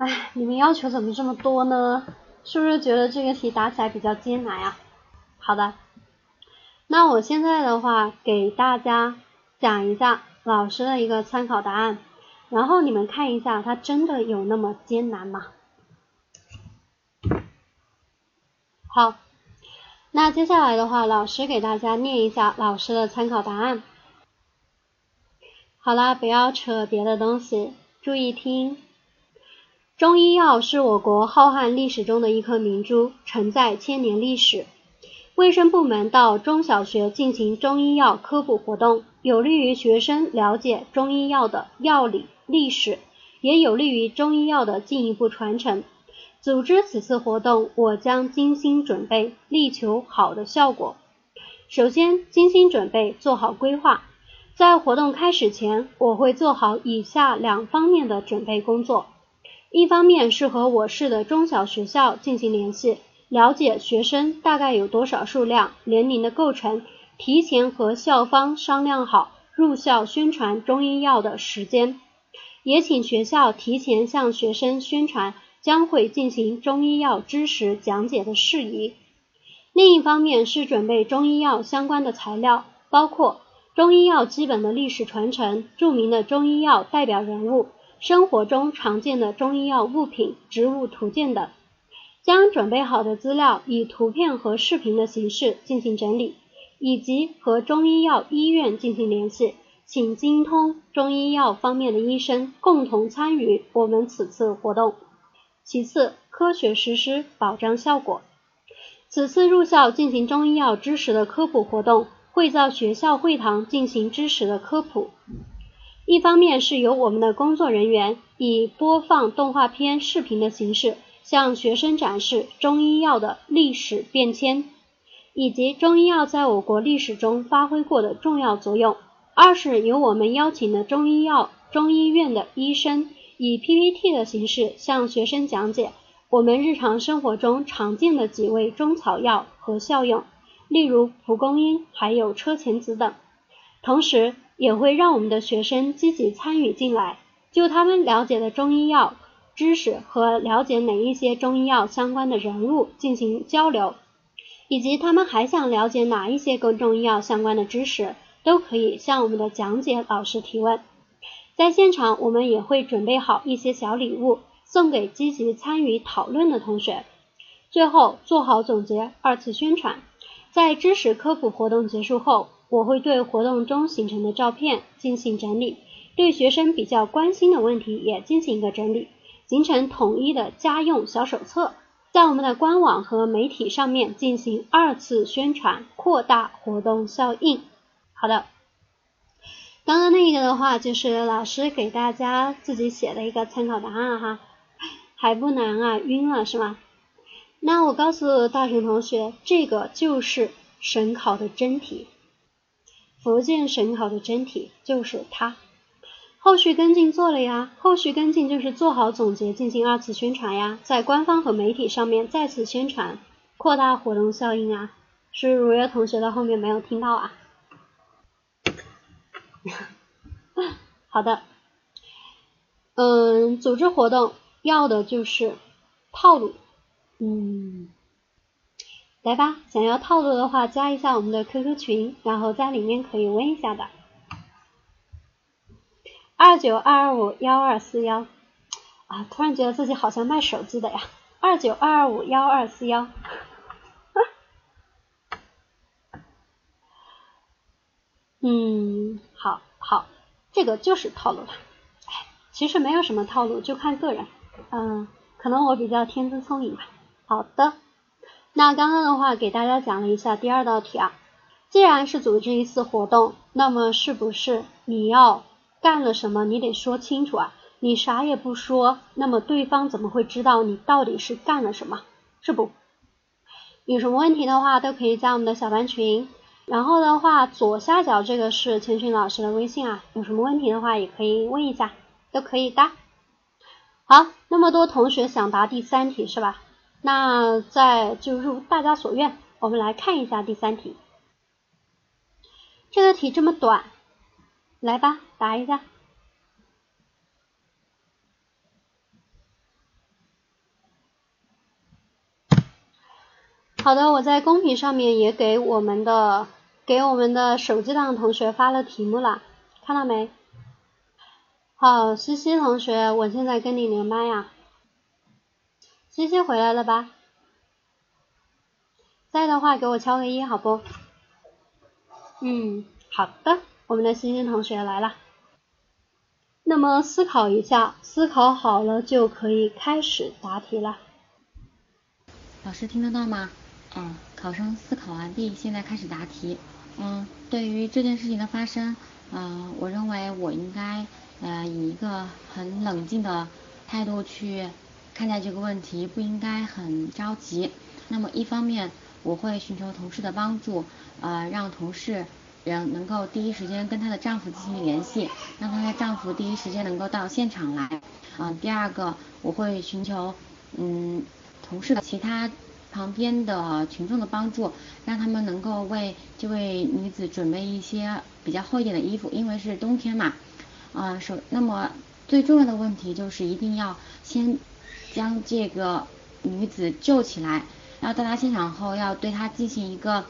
哎，你们要求怎么这么多呢？是不是觉得这个题答起来比较艰难呀？好的，那我现在的话给大家讲一下老师的一个参考答案，然后你们看一下，它真的有那么艰难吗？好，那接下来的话，老师给大家念一下老师的参考答案。好啦，不要扯别的东西，注意听。中医药是我国浩瀚历史中的一颗明珠，承载千年历史。卫生部门到中小学进行中医药科普活动，有利于学生了解中医药的药理、历史，也有利于中医药的进一步传承。组织此次活动，我将精心准备，力求好的效果。首先，精心准备，做好规划。在活动开始前，我会做好以下两方面的准备工作：一方面是和我市的中小学校进行联系，了解学生大概有多少数量、年龄的构成，提前和校方商量好入校宣传中医药的时间，也请学校提前向学生宣传。将会进行中医药知识讲解的事宜。另一方面是准备中医药相关的材料，包括中医药基本的历史传承、著名的中医药代表人物、生活中常见的中医药物品、植物图鉴等。将准备好的资料以图片和视频的形式进行整理，以及和中医药医院进行联系，请精通中医药方面的医生共同参与我们此次活动。其次，科学实施，保障效果。此次入校进行中医药知识的科普活动，会在学校会堂进行知识的科普。一方面是由我们的工作人员以播放动画片、视频的形式，向学生展示中医药的历史变迁，以及中医药在我国历史中发挥过的重要作用。二是由我们邀请的中医药中医院的医生。以 PPT 的形式向学生讲解我们日常生活中常见的几味中草药和效用，例如蒲公英还有车前子等。同时，也会让我们的学生积极参与进来，就他们了解的中医药知识和了解哪一些中医药相关的人物进行交流，以及他们还想了解哪一些跟中医药相关的知识，都可以向我们的讲解老师提问。在现场，我们也会准备好一些小礼物，送给积极参与讨论的同学。最后做好总结，二次宣传。在知识科普活动结束后，我会对活动中形成的照片进行整理，对学生比较关心的问题也进行一个整理，形成统一的家用小手册，在我们的官网和媒体上面进行二次宣传，扩大活动效应。好的。刚刚那个的话，就是老师给大家自己写的一个参考答案哈，还不难啊，晕了是吗？那我告诉大神同学，这个就是省考的真题，福建省考的真题就是它。后续跟进做了呀，后续跟进就是做好总结，进行二次宣传呀，在官方和媒体上面再次宣传，扩大活动效应啊。是如约同学的后面没有听到啊？好的，嗯，组织活动要的就是套路，嗯，来吧，想要套路的话，加一下我们的 QQ 群，然后在里面可以问一下的，二九二二五幺二四幺，啊，突然觉得自己好像卖手机的呀，二九二二五幺二四幺，嗯，好。好，这个就是套路了。哎，其实没有什么套路，就看个人。嗯，可能我比较天资聪颖吧。好的，那刚刚的话给大家讲了一下第二道题啊，既然是组织一次活动，那么是不是你要干了什么，你得说清楚啊？你啥也不说，那么对方怎么会知道你到底是干了什么？是不？有什么问题的话都可以加我们的小班群，然后的话左下角这个是千寻老师的微信啊，有什么问题的话也可以问一下，都可以的。好，那么多同学想答第三题是吧？那再就如大家所愿，我们来看一下第三题。这个题这么短，来吧，答一下。好的，我在公屏上面也给我们的给我们的手机党同学发了题目了，看到没？好，西西同学，我现在跟你连麦呀。西西回来了吧？在的话给我敲个一，好不？嗯，好的，我们的西西同学来了。那么思考一下，思考好了就可以开始答题了。老师听得到吗？嗯，考生思考完毕，现在开始答题。嗯，对于这件事情的发生，嗯，我认为我应该呃以一个很冷静的态度去看待这个问题，不应该很着急。那么一方面，我会寻求同事的帮助，呃，让同事人能够第一时间跟她的丈夫进行联系，让她的丈夫第一时间能够到现场来。嗯，第二个，我会寻求嗯同事的其他。旁边的群众的帮助，让他们能够为这位女子准备一些比较厚一点的衣服，因为是冬天嘛。啊，首那么最重要的问题就是一定要先将这个女子救起来，然后到达现场后要对她进行一个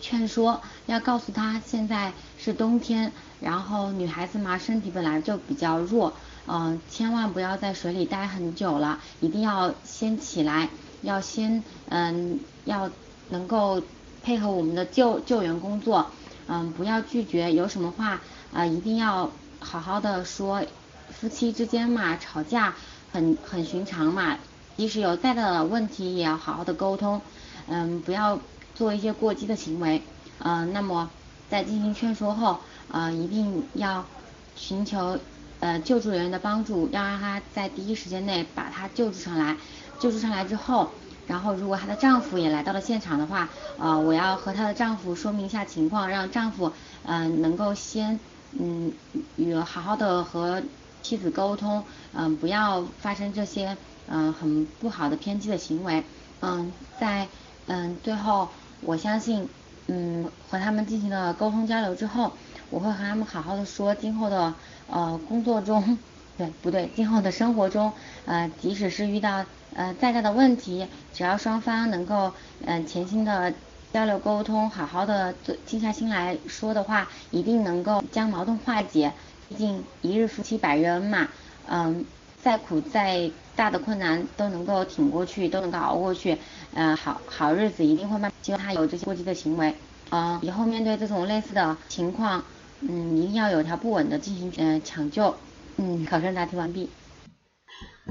劝说，要告诉她现在是冬天，然后女孩子嘛身体本来就比较弱，嗯，千万不要在水里待很久了，一定要先起来。要先嗯，要能够配合我们的救救援工作，嗯，不要拒绝，有什么话啊一定要好好的说。夫妻之间嘛，吵架很很寻常嘛，即使有再大的问题，也要好好的沟通，嗯，不要做一些过激的行为，嗯，那么在进行劝说后，呃，一定要寻求呃救助人员的帮助，要让他在第一时间内把他救助上来。救助上来之后，然后如果她的丈夫也来到了现场的话，呃，我要和她的丈夫说明一下情况，让丈夫嗯能够先嗯与好好的和妻子沟通，嗯不要发生这些嗯很不好的偏激的行为，嗯在嗯最后我相信嗯和他们进行了沟通交流之后，我会和他们好好的说今后的呃工作中对不对今后的生活中呃即使是遇到。呃，再大的问题，只要双方能够嗯潜心的交流沟通，好好的静下心来说的话，一定能够将矛盾化解。毕竟一日夫妻百日恩嘛，嗯，再苦再大的困难都能够挺过去，都能够熬过去。嗯，好好日子一定会慢。希望他有这些过激的行为，嗯，以后面对这种类似的情况，嗯，一定要有条不紊的进行嗯抢救。嗯，考生答题完毕。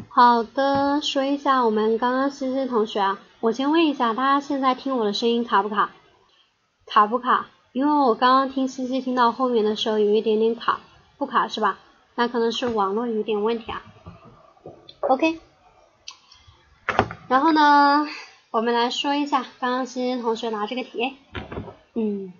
好的，说一下我们刚刚西西同学啊，我先问一下，大家现在听我的声音卡不卡？卡不卡？因为我刚刚听西西听到后面的时候有一点点卡，不卡是吧？那可能是网络有点问题啊。OK，然后呢，我们来说一下刚刚欣欣同学拿这个题，嗯，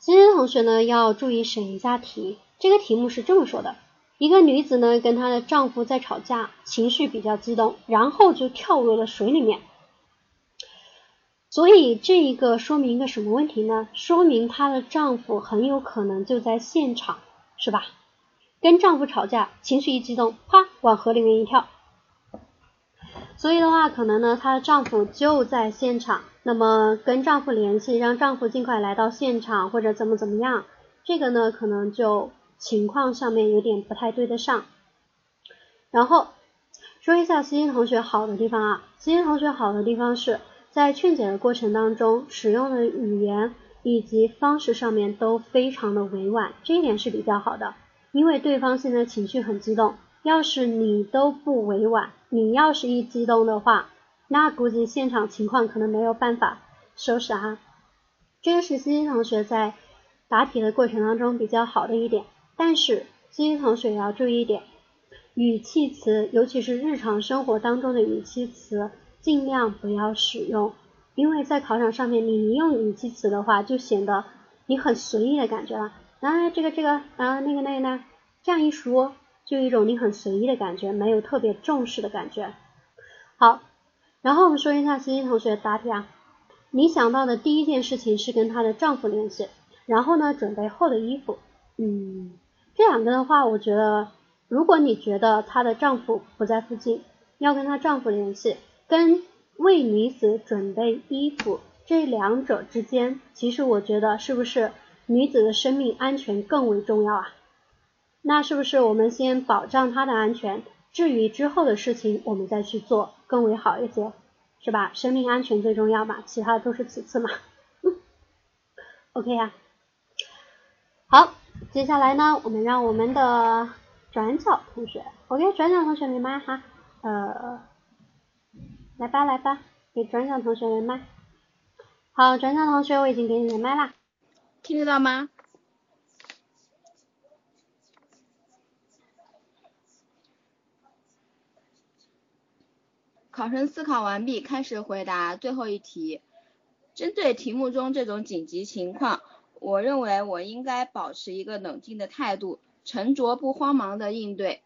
欣欣同学呢要注意审一下题，这个题目是这么说的。一个女子呢，跟她的丈夫在吵架，情绪比较激动，然后就跳入了水里面。所以这一个说明一个什么问题呢？说明她的丈夫很有可能就在现场，是吧？跟丈夫吵架，情绪一激动，啪，往河里面一跳。所以的话，可能呢，她的丈夫就在现场，那么跟丈夫联系，让丈夫尽快来到现场，或者怎么怎么样，这个呢，可能就。情况上面有点不太对得上，然后说一下西西同学好的地方啊，西西同学好的地方是在劝解的过程当中，使用的语言以及方式上面都非常的委婉，这一点是比较好的，因为对方现在情绪很激动，要是你都不委婉，你要是一激动的话，那估计现场情况可能没有办法收拾哈。这个是西西同学在答题的过程当中比较好的一点，但是西西同学也要注意一点，语气词，尤其是日常生活当中的语气词，尽量不要使用，因为在考场上面你一用语气词的话，就显得你很随意的感觉了。啊，这个这个啊，那个那个呢，这样一说，就有一种你很随意的感觉，没有特别重视的感觉。好。然后我们说一下欣欣同学答题啊，你想到的第一件事情是跟她的丈夫联系，然后呢准备厚的衣服，嗯，这两个的话，我觉得如果你觉得她的丈夫不在附近，要跟她丈夫联系，跟为女子准备衣服这两者之间，其实我觉得是不是女子的生命安全更为重要啊？那是不是我们先保障她的安全？至于之后的事情，我们再去做更为好一些，是吧？生命安全最重要嘛，其他都是其次嘛。OK 呀，好，接下来呢，我们让我们的转角同学，OK，转角同学明白哈，呃，来吧来吧，给转角同学连麦。好，转角同学，我已经给你连麦啦，听得到吗？考生思考完毕，开始回答最后一题。针对题目中这种紧急情况，我认为我应该保持一个冷静的态度，沉着不慌忙的应对。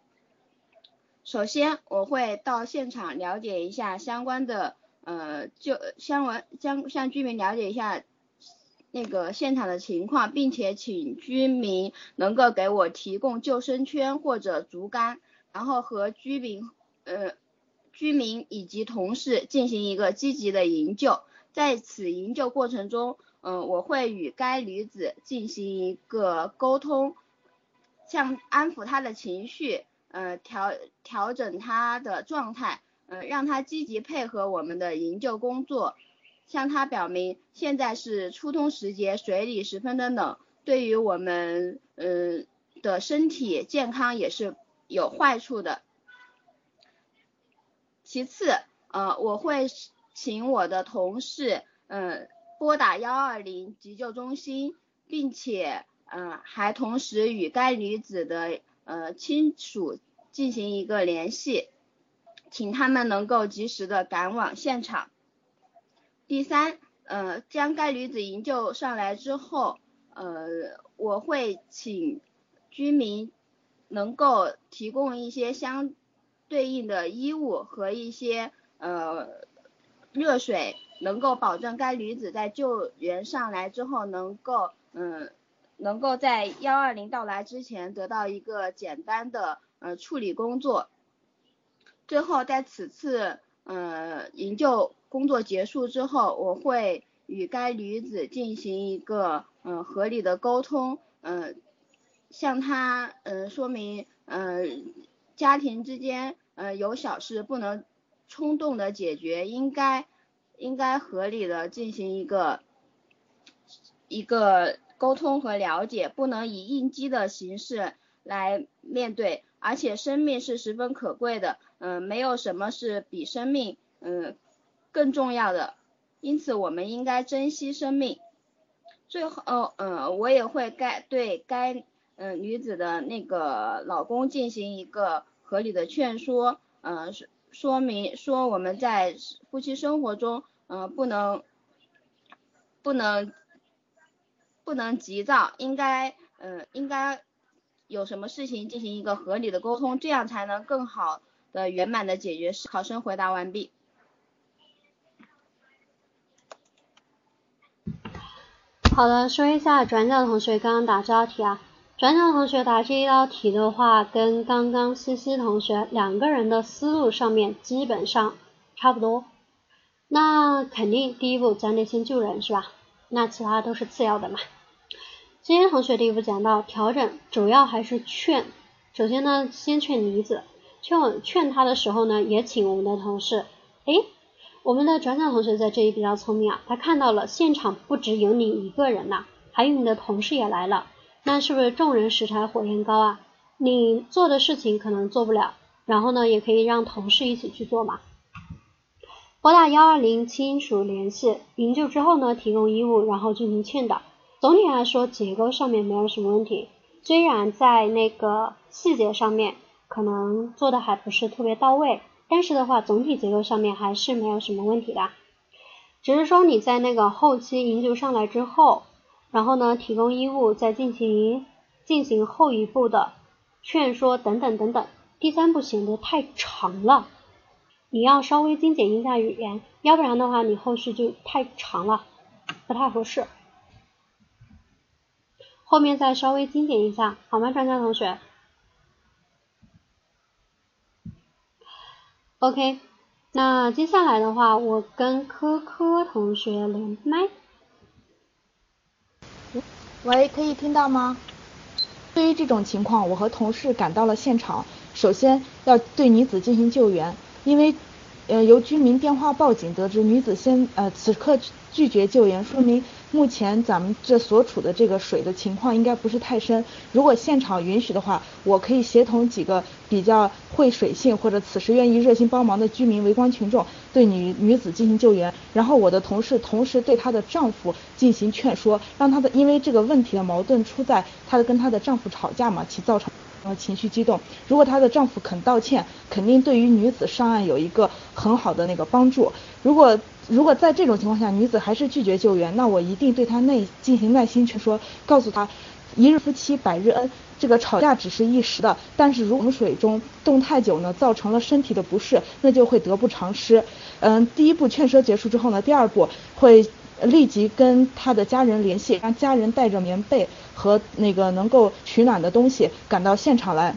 首先，我会到现场了解一下相关的呃就相关将向居民了解一下那个现场的情况，并且请居民能够给我提供救生圈或者竹竿，然后和居民呃。居民以及同事进行一个积极的营救，在此营救过程中，嗯，我会与该女子进行一个沟通，像安抚她的情绪，呃，调调整她的状态，嗯，让她积极配合我们的营救工作，向她表明现在是初冬时节，水里十分的冷，对于我们嗯的身体健康也是有坏处的。其次，呃，我会请我的同事，嗯，拨打幺二零急救中心，并且，嗯，还同时与该女子的呃亲属进行一个联系，请他们能够及时的赶往现场。第三，呃，将该女子营救上来之后，呃，我会请居民能够提供一些相。对应的衣物和一些呃热水，能够保证该女子在救援上来之后，能够嗯能够在幺二零到来之前得到一个简单的呃处理工作。最后在此次呃营救工作结束之后，我会与该女子进行一个嗯合理的沟通，嗯向她嗯说明嗯。家庭之间，呃，有小事不能冲动的解决，应该应该合理的进行一个一个沟通和了解，不能以应激的形式来面对，而且生命是十分可贵的，嗯，没有什么是比生命嗯更重要的，因此我们应该珍惜生命。最后，嗯，我也会该对该。嗯，女子的那个老公进行一个合理的劝说，嗯，说说明说我们在夫妻生活中，嗯，不能不能不能急躁，应该嗯应该有什么事情进行一个合理的沟通，这样才能更好的圆满的解决。考生回答完毕。好的，说一下转角同学刚刚答这道题啊。转角同学答这一道题的话，跟刚刚西西同学两个人的思路上面基本上差不多。那肯定第一步咱得先救人是吧？那其他都是次要的嘛。今天同学第一步讲到调整，主要还是劝。首先呢，先劝女子，劝劝她的时候呢，也请我们的同事。哎，我们的转角同学在这里比较聪明啊，他看到了现场不只有你一个人呐，还有你的同事也来了。那是不是众人拾柴火焰高啊？你做的事情可能做不了，然后呢，也可以让同事一起去做嘛。拨打幺二零亲属联系，营救之后呢，提供衣物，然后进行劝导。总体来说，结构上面没有什么问题，虽然在那个细节上面可能做的还不是特别到位，但是的话，总体结构上面还是没有什么问题的。只是说你在那个后期营救上来之后，然后呢，提供衣物，再进行进行后一步的劝说等等等等，第三步显得太长了。你要稍微精简一下语言，要不然的话，你后续就太长了，不太合适。后面再稍微精简一下，好吗，专家同学？OK，那接下来的话，我跟科科同学连麦。喂，可以听到吗？对于这种情况，我和同事赶到了现场，首先要对女子进行救援。因为，呃，由居民电话报警得知女子先呃此刻拒绝救援，说明目前咱们这所处的这个水的情况应该不是太深。如果现场允许的话，我可以协同几个比较会水性或者此时愿意热心帮忙的居民围观群众，对女女子进行救援。然后我的同事同时对她的丈夫进行劝说，让她的因为这个问题的矛盾出在她的跟她的丈夫吵架嘛，其造成。情绪激动，如果她的丈夫肯道歉，肯定对于女子上岸有一个很好的那个帮助。如果如果在这种情况下，女子还是拒绝救援，那我一定对她内进行耐心劝说，告诉她一日夫妻百日恩，这个吵架只是一时的，但是如冷水中冻太久呢，造成了身体的不适，那就会得不偿失。嗯，第一步劝说结束之后呢，第二步会立即跟他的家人联系，让家人带着棉被。和那个能够取暖的东西赶到现场来，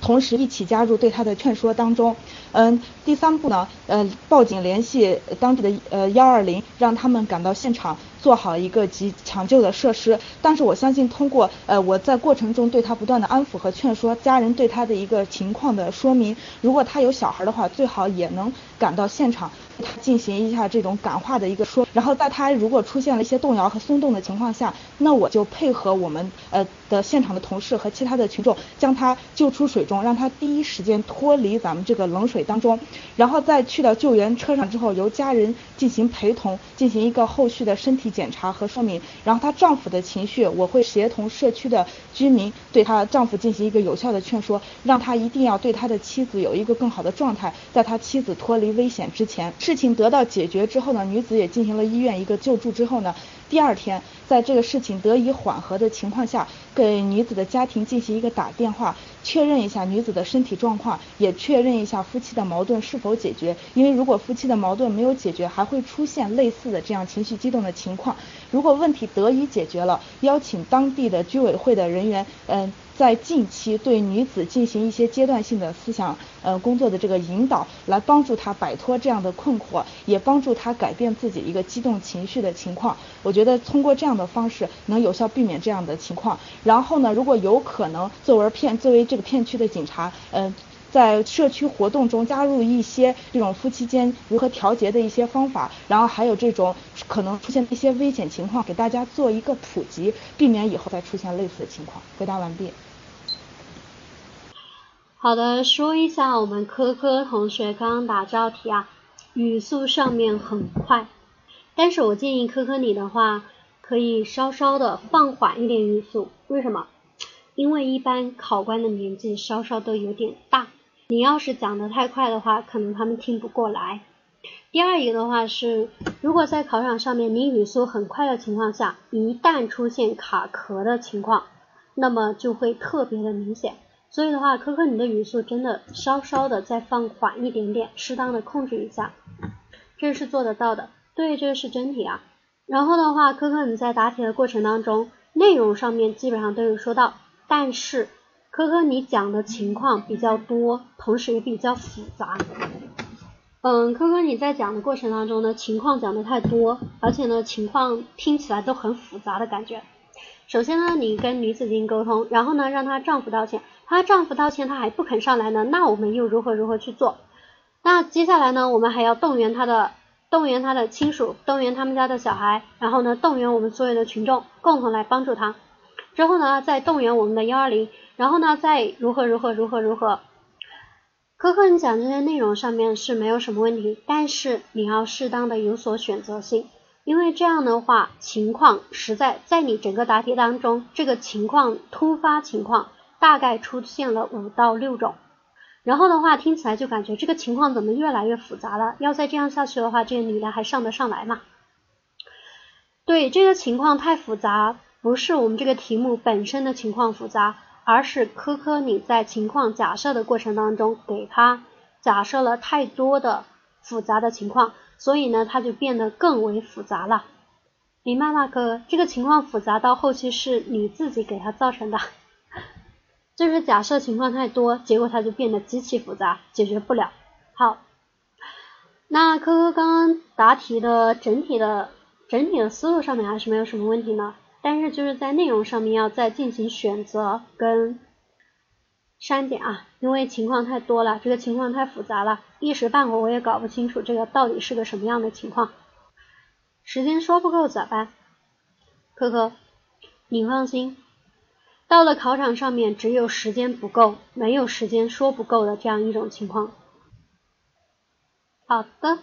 同时一起加入对他的劝说当中。嗯，第三步呢，呃，报警联系当地的呃幺二零，让他们赶到现场。做好一个急抢救的设施，但是我相信通过呃我在过程中对他不断的安抚和劝说，家人对他的一个情况的说明，如果他有小孩的话，最好也能赶到现场，他进行一下这种感化的一个说，然后在他如果出现了一些动摇和松动的情况下，那我就配合我们呃的现场的同事和其他的群众，将他救出水中，让他第一时间脱离咱们这个冷水当中，然后再去到救援车上之后，由家人进行陪同，进行一个后续的身体。检查和说明，然后她丈夫的情绪，我会协同社区的居民对她丈夫进行一个有效的劝说，让他一定要对他的妻子有一个更好的状态，在他妻子脱离危险之前，事情得到解决之后呢，女子也进行了医院一个救助之后呢。第二天，在这个事情得以缓和的情况下，给女子的家庭进行一个打电话，确认一下女子的身体状况，也确认一下夫妻的矛盾是否解决。因为如果夫妻的矛盾没有解决，还会出现类似的这样情绪激动的情况。如果问题得以解决了，邀请当地的居委会的人员，嗯。在近期对女子进行一些阶段性的思想呃工作的这个引导，来帮助她摆脱这样的困惑，也帮助她改变自己一个激动情绪的情况。我觉得通过这样的方式能有效避免这样的情况。然后呢，如果有可能，作为片作为这个片区的警察，嗯，在社区活动中加入一些这种夫妻间如何调节的一些方法，然后还有这种可能出现一些危险情况，给大家做一个普及，避免以后再出现类似的情况。回答完毕。好的，说一下我们科科同学刚刚答这道题啊，语速上面很快，但是我建议科科你的话，可以稍稍的放缓一点语速。为什么？因为一般考官的年纪稍稍都有点大，你要是讲的太快的话，可能他们听不过来。第二一个的话是，如果在考场上面你语速很快的情况下，一旦出现卡壳的情况，那么就会特别的明显。所以的话，科科你的语速真的稍稍的再放缓一点点，适当的控制一下，这是做得到的。对，这个是真题啊。然后的话，科科你在答题的过程当中，内容上面基本上都有说到，但是科科你讲的情况比较多，同时也比较复杂。嗯，科科你在讲的过程当中呢，情况讲的太多，而且呢，情况听起来都很复杂的感觉。首先呢，你跟女子进行沟通，然后呢，让她丈夫道歉。她丈夫道歉，她还不肯上来呢，那我们又如何如何去做？那接下来呢，我们还要动员她的，动员她的亲属，动员他们家的小孩，然后呢，动员我们所有的群众，共同来帮助她。之后呢，再动员我们的幺二零，然后呢，再如何如何如何如何。可可，你讲这些内容上面是没有什么问题，但是你要适当的有所选择性，因为这样的话，情况实在在你整个答题当中，这个情况突发情况大概出现了五到六种，然后的话听起来就感觉这个情况怎么越来越复杂了？要再这样下去的话，这个女的还上得上来吗？对，这个情况太复杂，不是我们这个题目本身的情况复杂。而是科科你在情况假设的过程当中，给他假设了太多的复杂的情况，所以呢，他就变得更为复杂了，明白吗？哥，这个情况复杂到后期是你自己给他造成的，就是假设情况太多，结果它就变得极其复杂，解决不了。好，那科科刚刚答题的整体的整体的思路上面还是没有什么问题呢。但是就是在内容上面要再进行选择跟删减啊，因为情况太多了，这个情况太复杂了，一时半会我也搞不清楚这个到底是个什么样的情况。时间说不够咋办？科科，你放心，到了考场上面只有时间不够，没有时间说不够的这样一种情况。好的，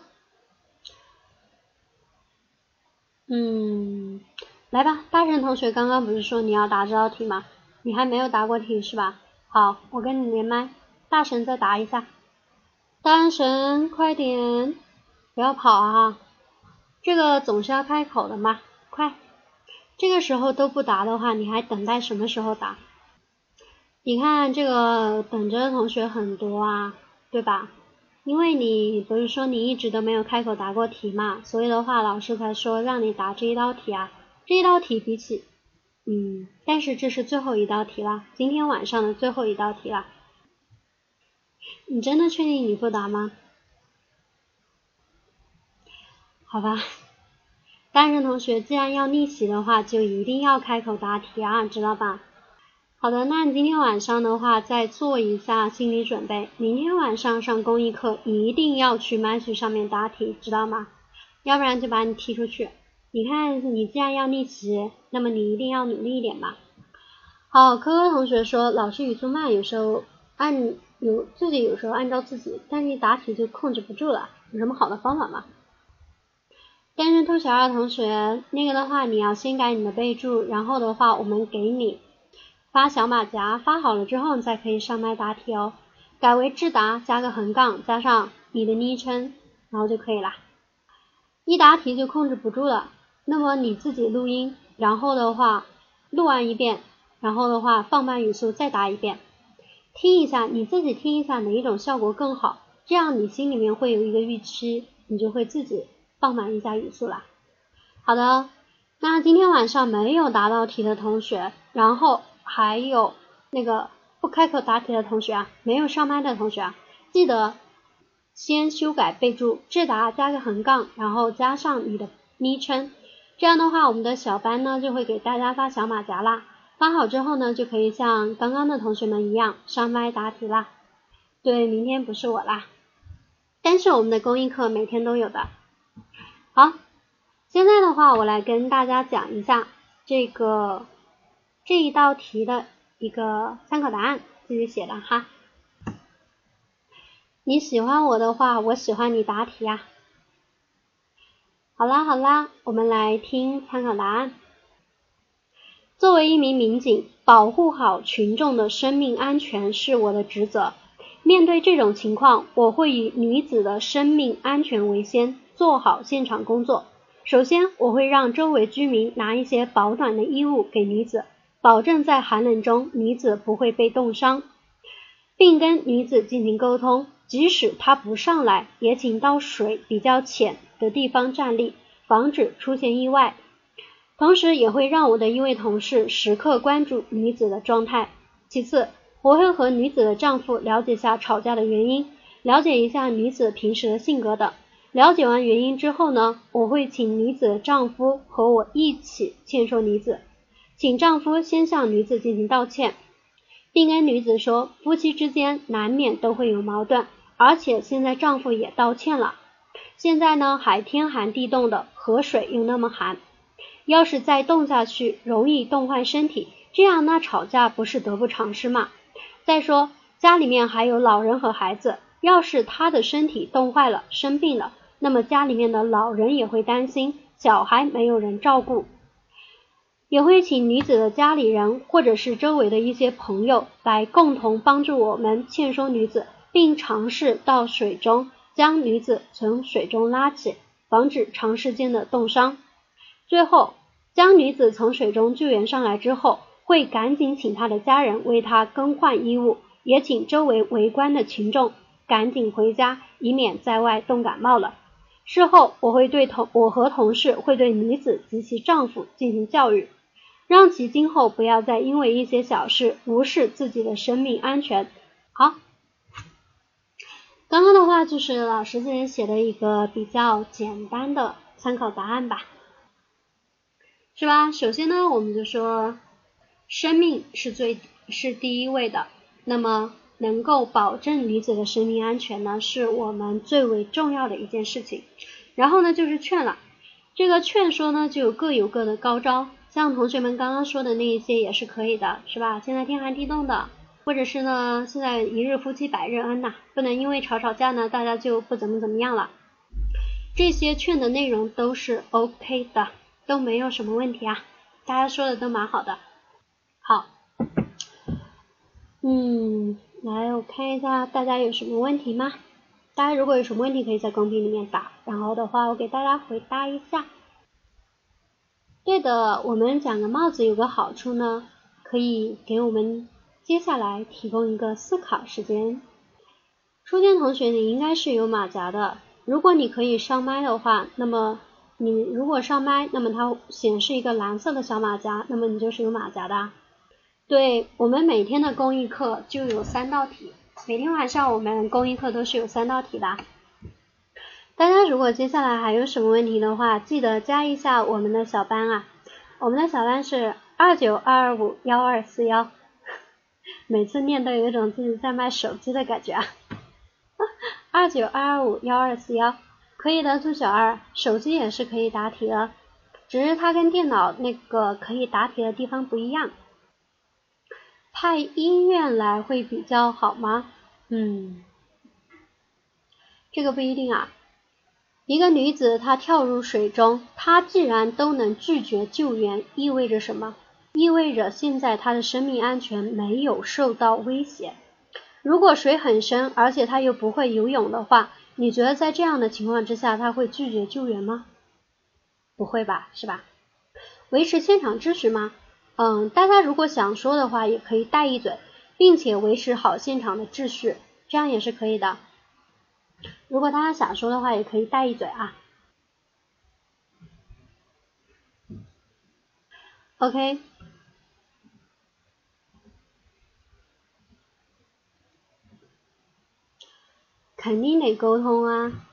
嗯。来吧，大神同学，刚刚不是说你要答这道题吗？你还没有答过题是吧？好，我跟你连麦，大神再答一下。大神，快点，不要跑啊！这个总是要开口的嘛，快！这个时候都不答的话，你还等待什么时候答？你看这个等着的同学很多啊，对吧？因为你不是说你一直都没有开口答过题嘛，所以的话，老师才说让你答这一道题啊。这一道题比起，嗯，但是这是最后一道题了，今天晚上的最后一道题了。你真的确定你不答吗？好吧，单身同学既然要逆袭的话，就一定要开口答题啊，知道吧？好的，那你今天晚上的话，再做一下心理准备，明天晚上上公益课一定要去麦序上面答题，知道吗？要不然就把你踢出去。你看，你既然要逆袭，那么你一定要努力一点吧。好，科科同学说，老师语速慢，有时候按有自己有时候按照自己，但是一答题就控制不住了，有什么好的方法吗？单身兔小二同学，那个的话你要先改你的备注，然后的话我们给你发小马甲，发好了之后你再可以上麦答题哦。改为智答加个横杠加上你的昵称，然后就可以了。一答题就控制不住了。那么你自己录音，然后的话录完一遍，然后的话放慢语速再答一遍，听一下你自己听一下哪一种效果更好，这样你心里面会有一个预期，你就会自己放慢一下语速啦。好的，那今天晚上没有答到题的同学，然后还有那个不开口答题的同学啊，没有上麦的同学啊，记得先修改备注，智达加个横杠，然后加上你的昵称。这样的话，我们的小班呢就会给大家发小马甲啦。发好之后呢，就可以像刚刚的同学们一样上麦答题啦。对，明天不是我啦，但是我们的公益课每天都有的。好，现在的话，我来跟大家讲一下这个这一道题的一个参考答案，自己写的哈。你喜欢我的话，我喜欢你答题呀。好啦好啦，我们来听参考答案。作为一名民警，保护好群众的生命安全是我的职责。面对这种情况，我会以女子的生命安全为先，做好现场工作。首先，我会让周围居民拿一些保暖的衣物给女子，保证在寒冷中女子不会被冻伤，并跟女子进行沟通。即使她不上来，也请到水比较浅。的地方站立，防止出现意外。同时，也会让我的一位同事时刻关注女子的状态。其次，我会和女子的丈夫了解下吵架的原因，了解一下女子平时的性格等。了解完原因之后呢，我会请女子的丈夫和我一起劝说女子，请丈夫先向女子进行道歉，并跟女子说，夫妻之间难免都会有矛盾，而且现在丈夫也道歉了。现在呢，还天寒地冻的，河水又那么寒，要是再冻下去，容易冻坏身体，这样那吵架不是得不偿失吗？再说家里面还有老人和孩子，要是他的身体冻坏了、生病了，那么家里面的老人也会担心，小孩没有人照顾，也会请女子的家里人或者是周围的一些朋友来共同帮助我们劝说女子，并尝试到水中将女子从水中拉起，防止长时间的冻伤。最后，将女子从水中救援上来之后，会赶紧请她的家人为她更换衣物。也请周围围观的群众赶紧回家，以免在外冻感冒了。事后，我会对同我和同事会对女子及其丈夫进行教育，让其今后不要再因为一些小事无视自己的生命安全。好，刚刚的话就是老师自己写的一个比较简单的参考答案吧，是吧？首先呢，我们就说生命是最是第一位的。那么，能够保证女子的生命安全呢，是我们最为重要的一件事情。然后呢，就是劝了，这个劝说呢，就有各有各的高招。像同学们刚刚说的那一些也是可以的，是吧？现在天寒地冻的，或者是呢，现在一日夫妻百日恩呐，不能因为吵吵架呢，大家就不怎么怎么样了。这些劝的内容都是 OK 的，都没有什么问题啊，大家说的都蛮好的。好。嗯，来，我看一下大家有什么问题吗？大家如果有什么问题，可以在公屏里面打，然后的话我给大家回答一下。对的，我们讲的帽子有个好处呢，可以给我们接下来提供一个思考时间。初见同学，你应该是有马甲的，如果你可以上麦的话，那么你如果上麦，那么它显示一个蓝色的小马甲，那么你就是有马甲的。对我们每天的公益课就有三道题，每天晚上我们公益课都是有三道题的。大家如果接下来还有什么问题的话，记得加一下我们的小班啊，我们的小班是二九二二五幺二四幺，每次念都有一种自己在卖手机的感觉啊。二九二二五幺二四幺，可以的，朱小二，手机也是可以答题的，只是它跟电脑那个可以答题的地方不一样。派医院来会比较好吗？嗯，这个不一定啊。一个女子她跳入水中，她既然都能拒绝救援，意味着什么？意味着现在她的生命安全没有受到威胁。如果水很深，而且她又不会游泳的话，你觉得在这样的情况之下，她会拒绝救援吗？不会吧，是吧？维持现场秩序吗？嗯，大家如果想说的话，也可以带一嘴，并且维持好现场的秩序，这样也是可以的。如果大家想说的话，也可以带一嘴啊。OK，肯定得沟通啊。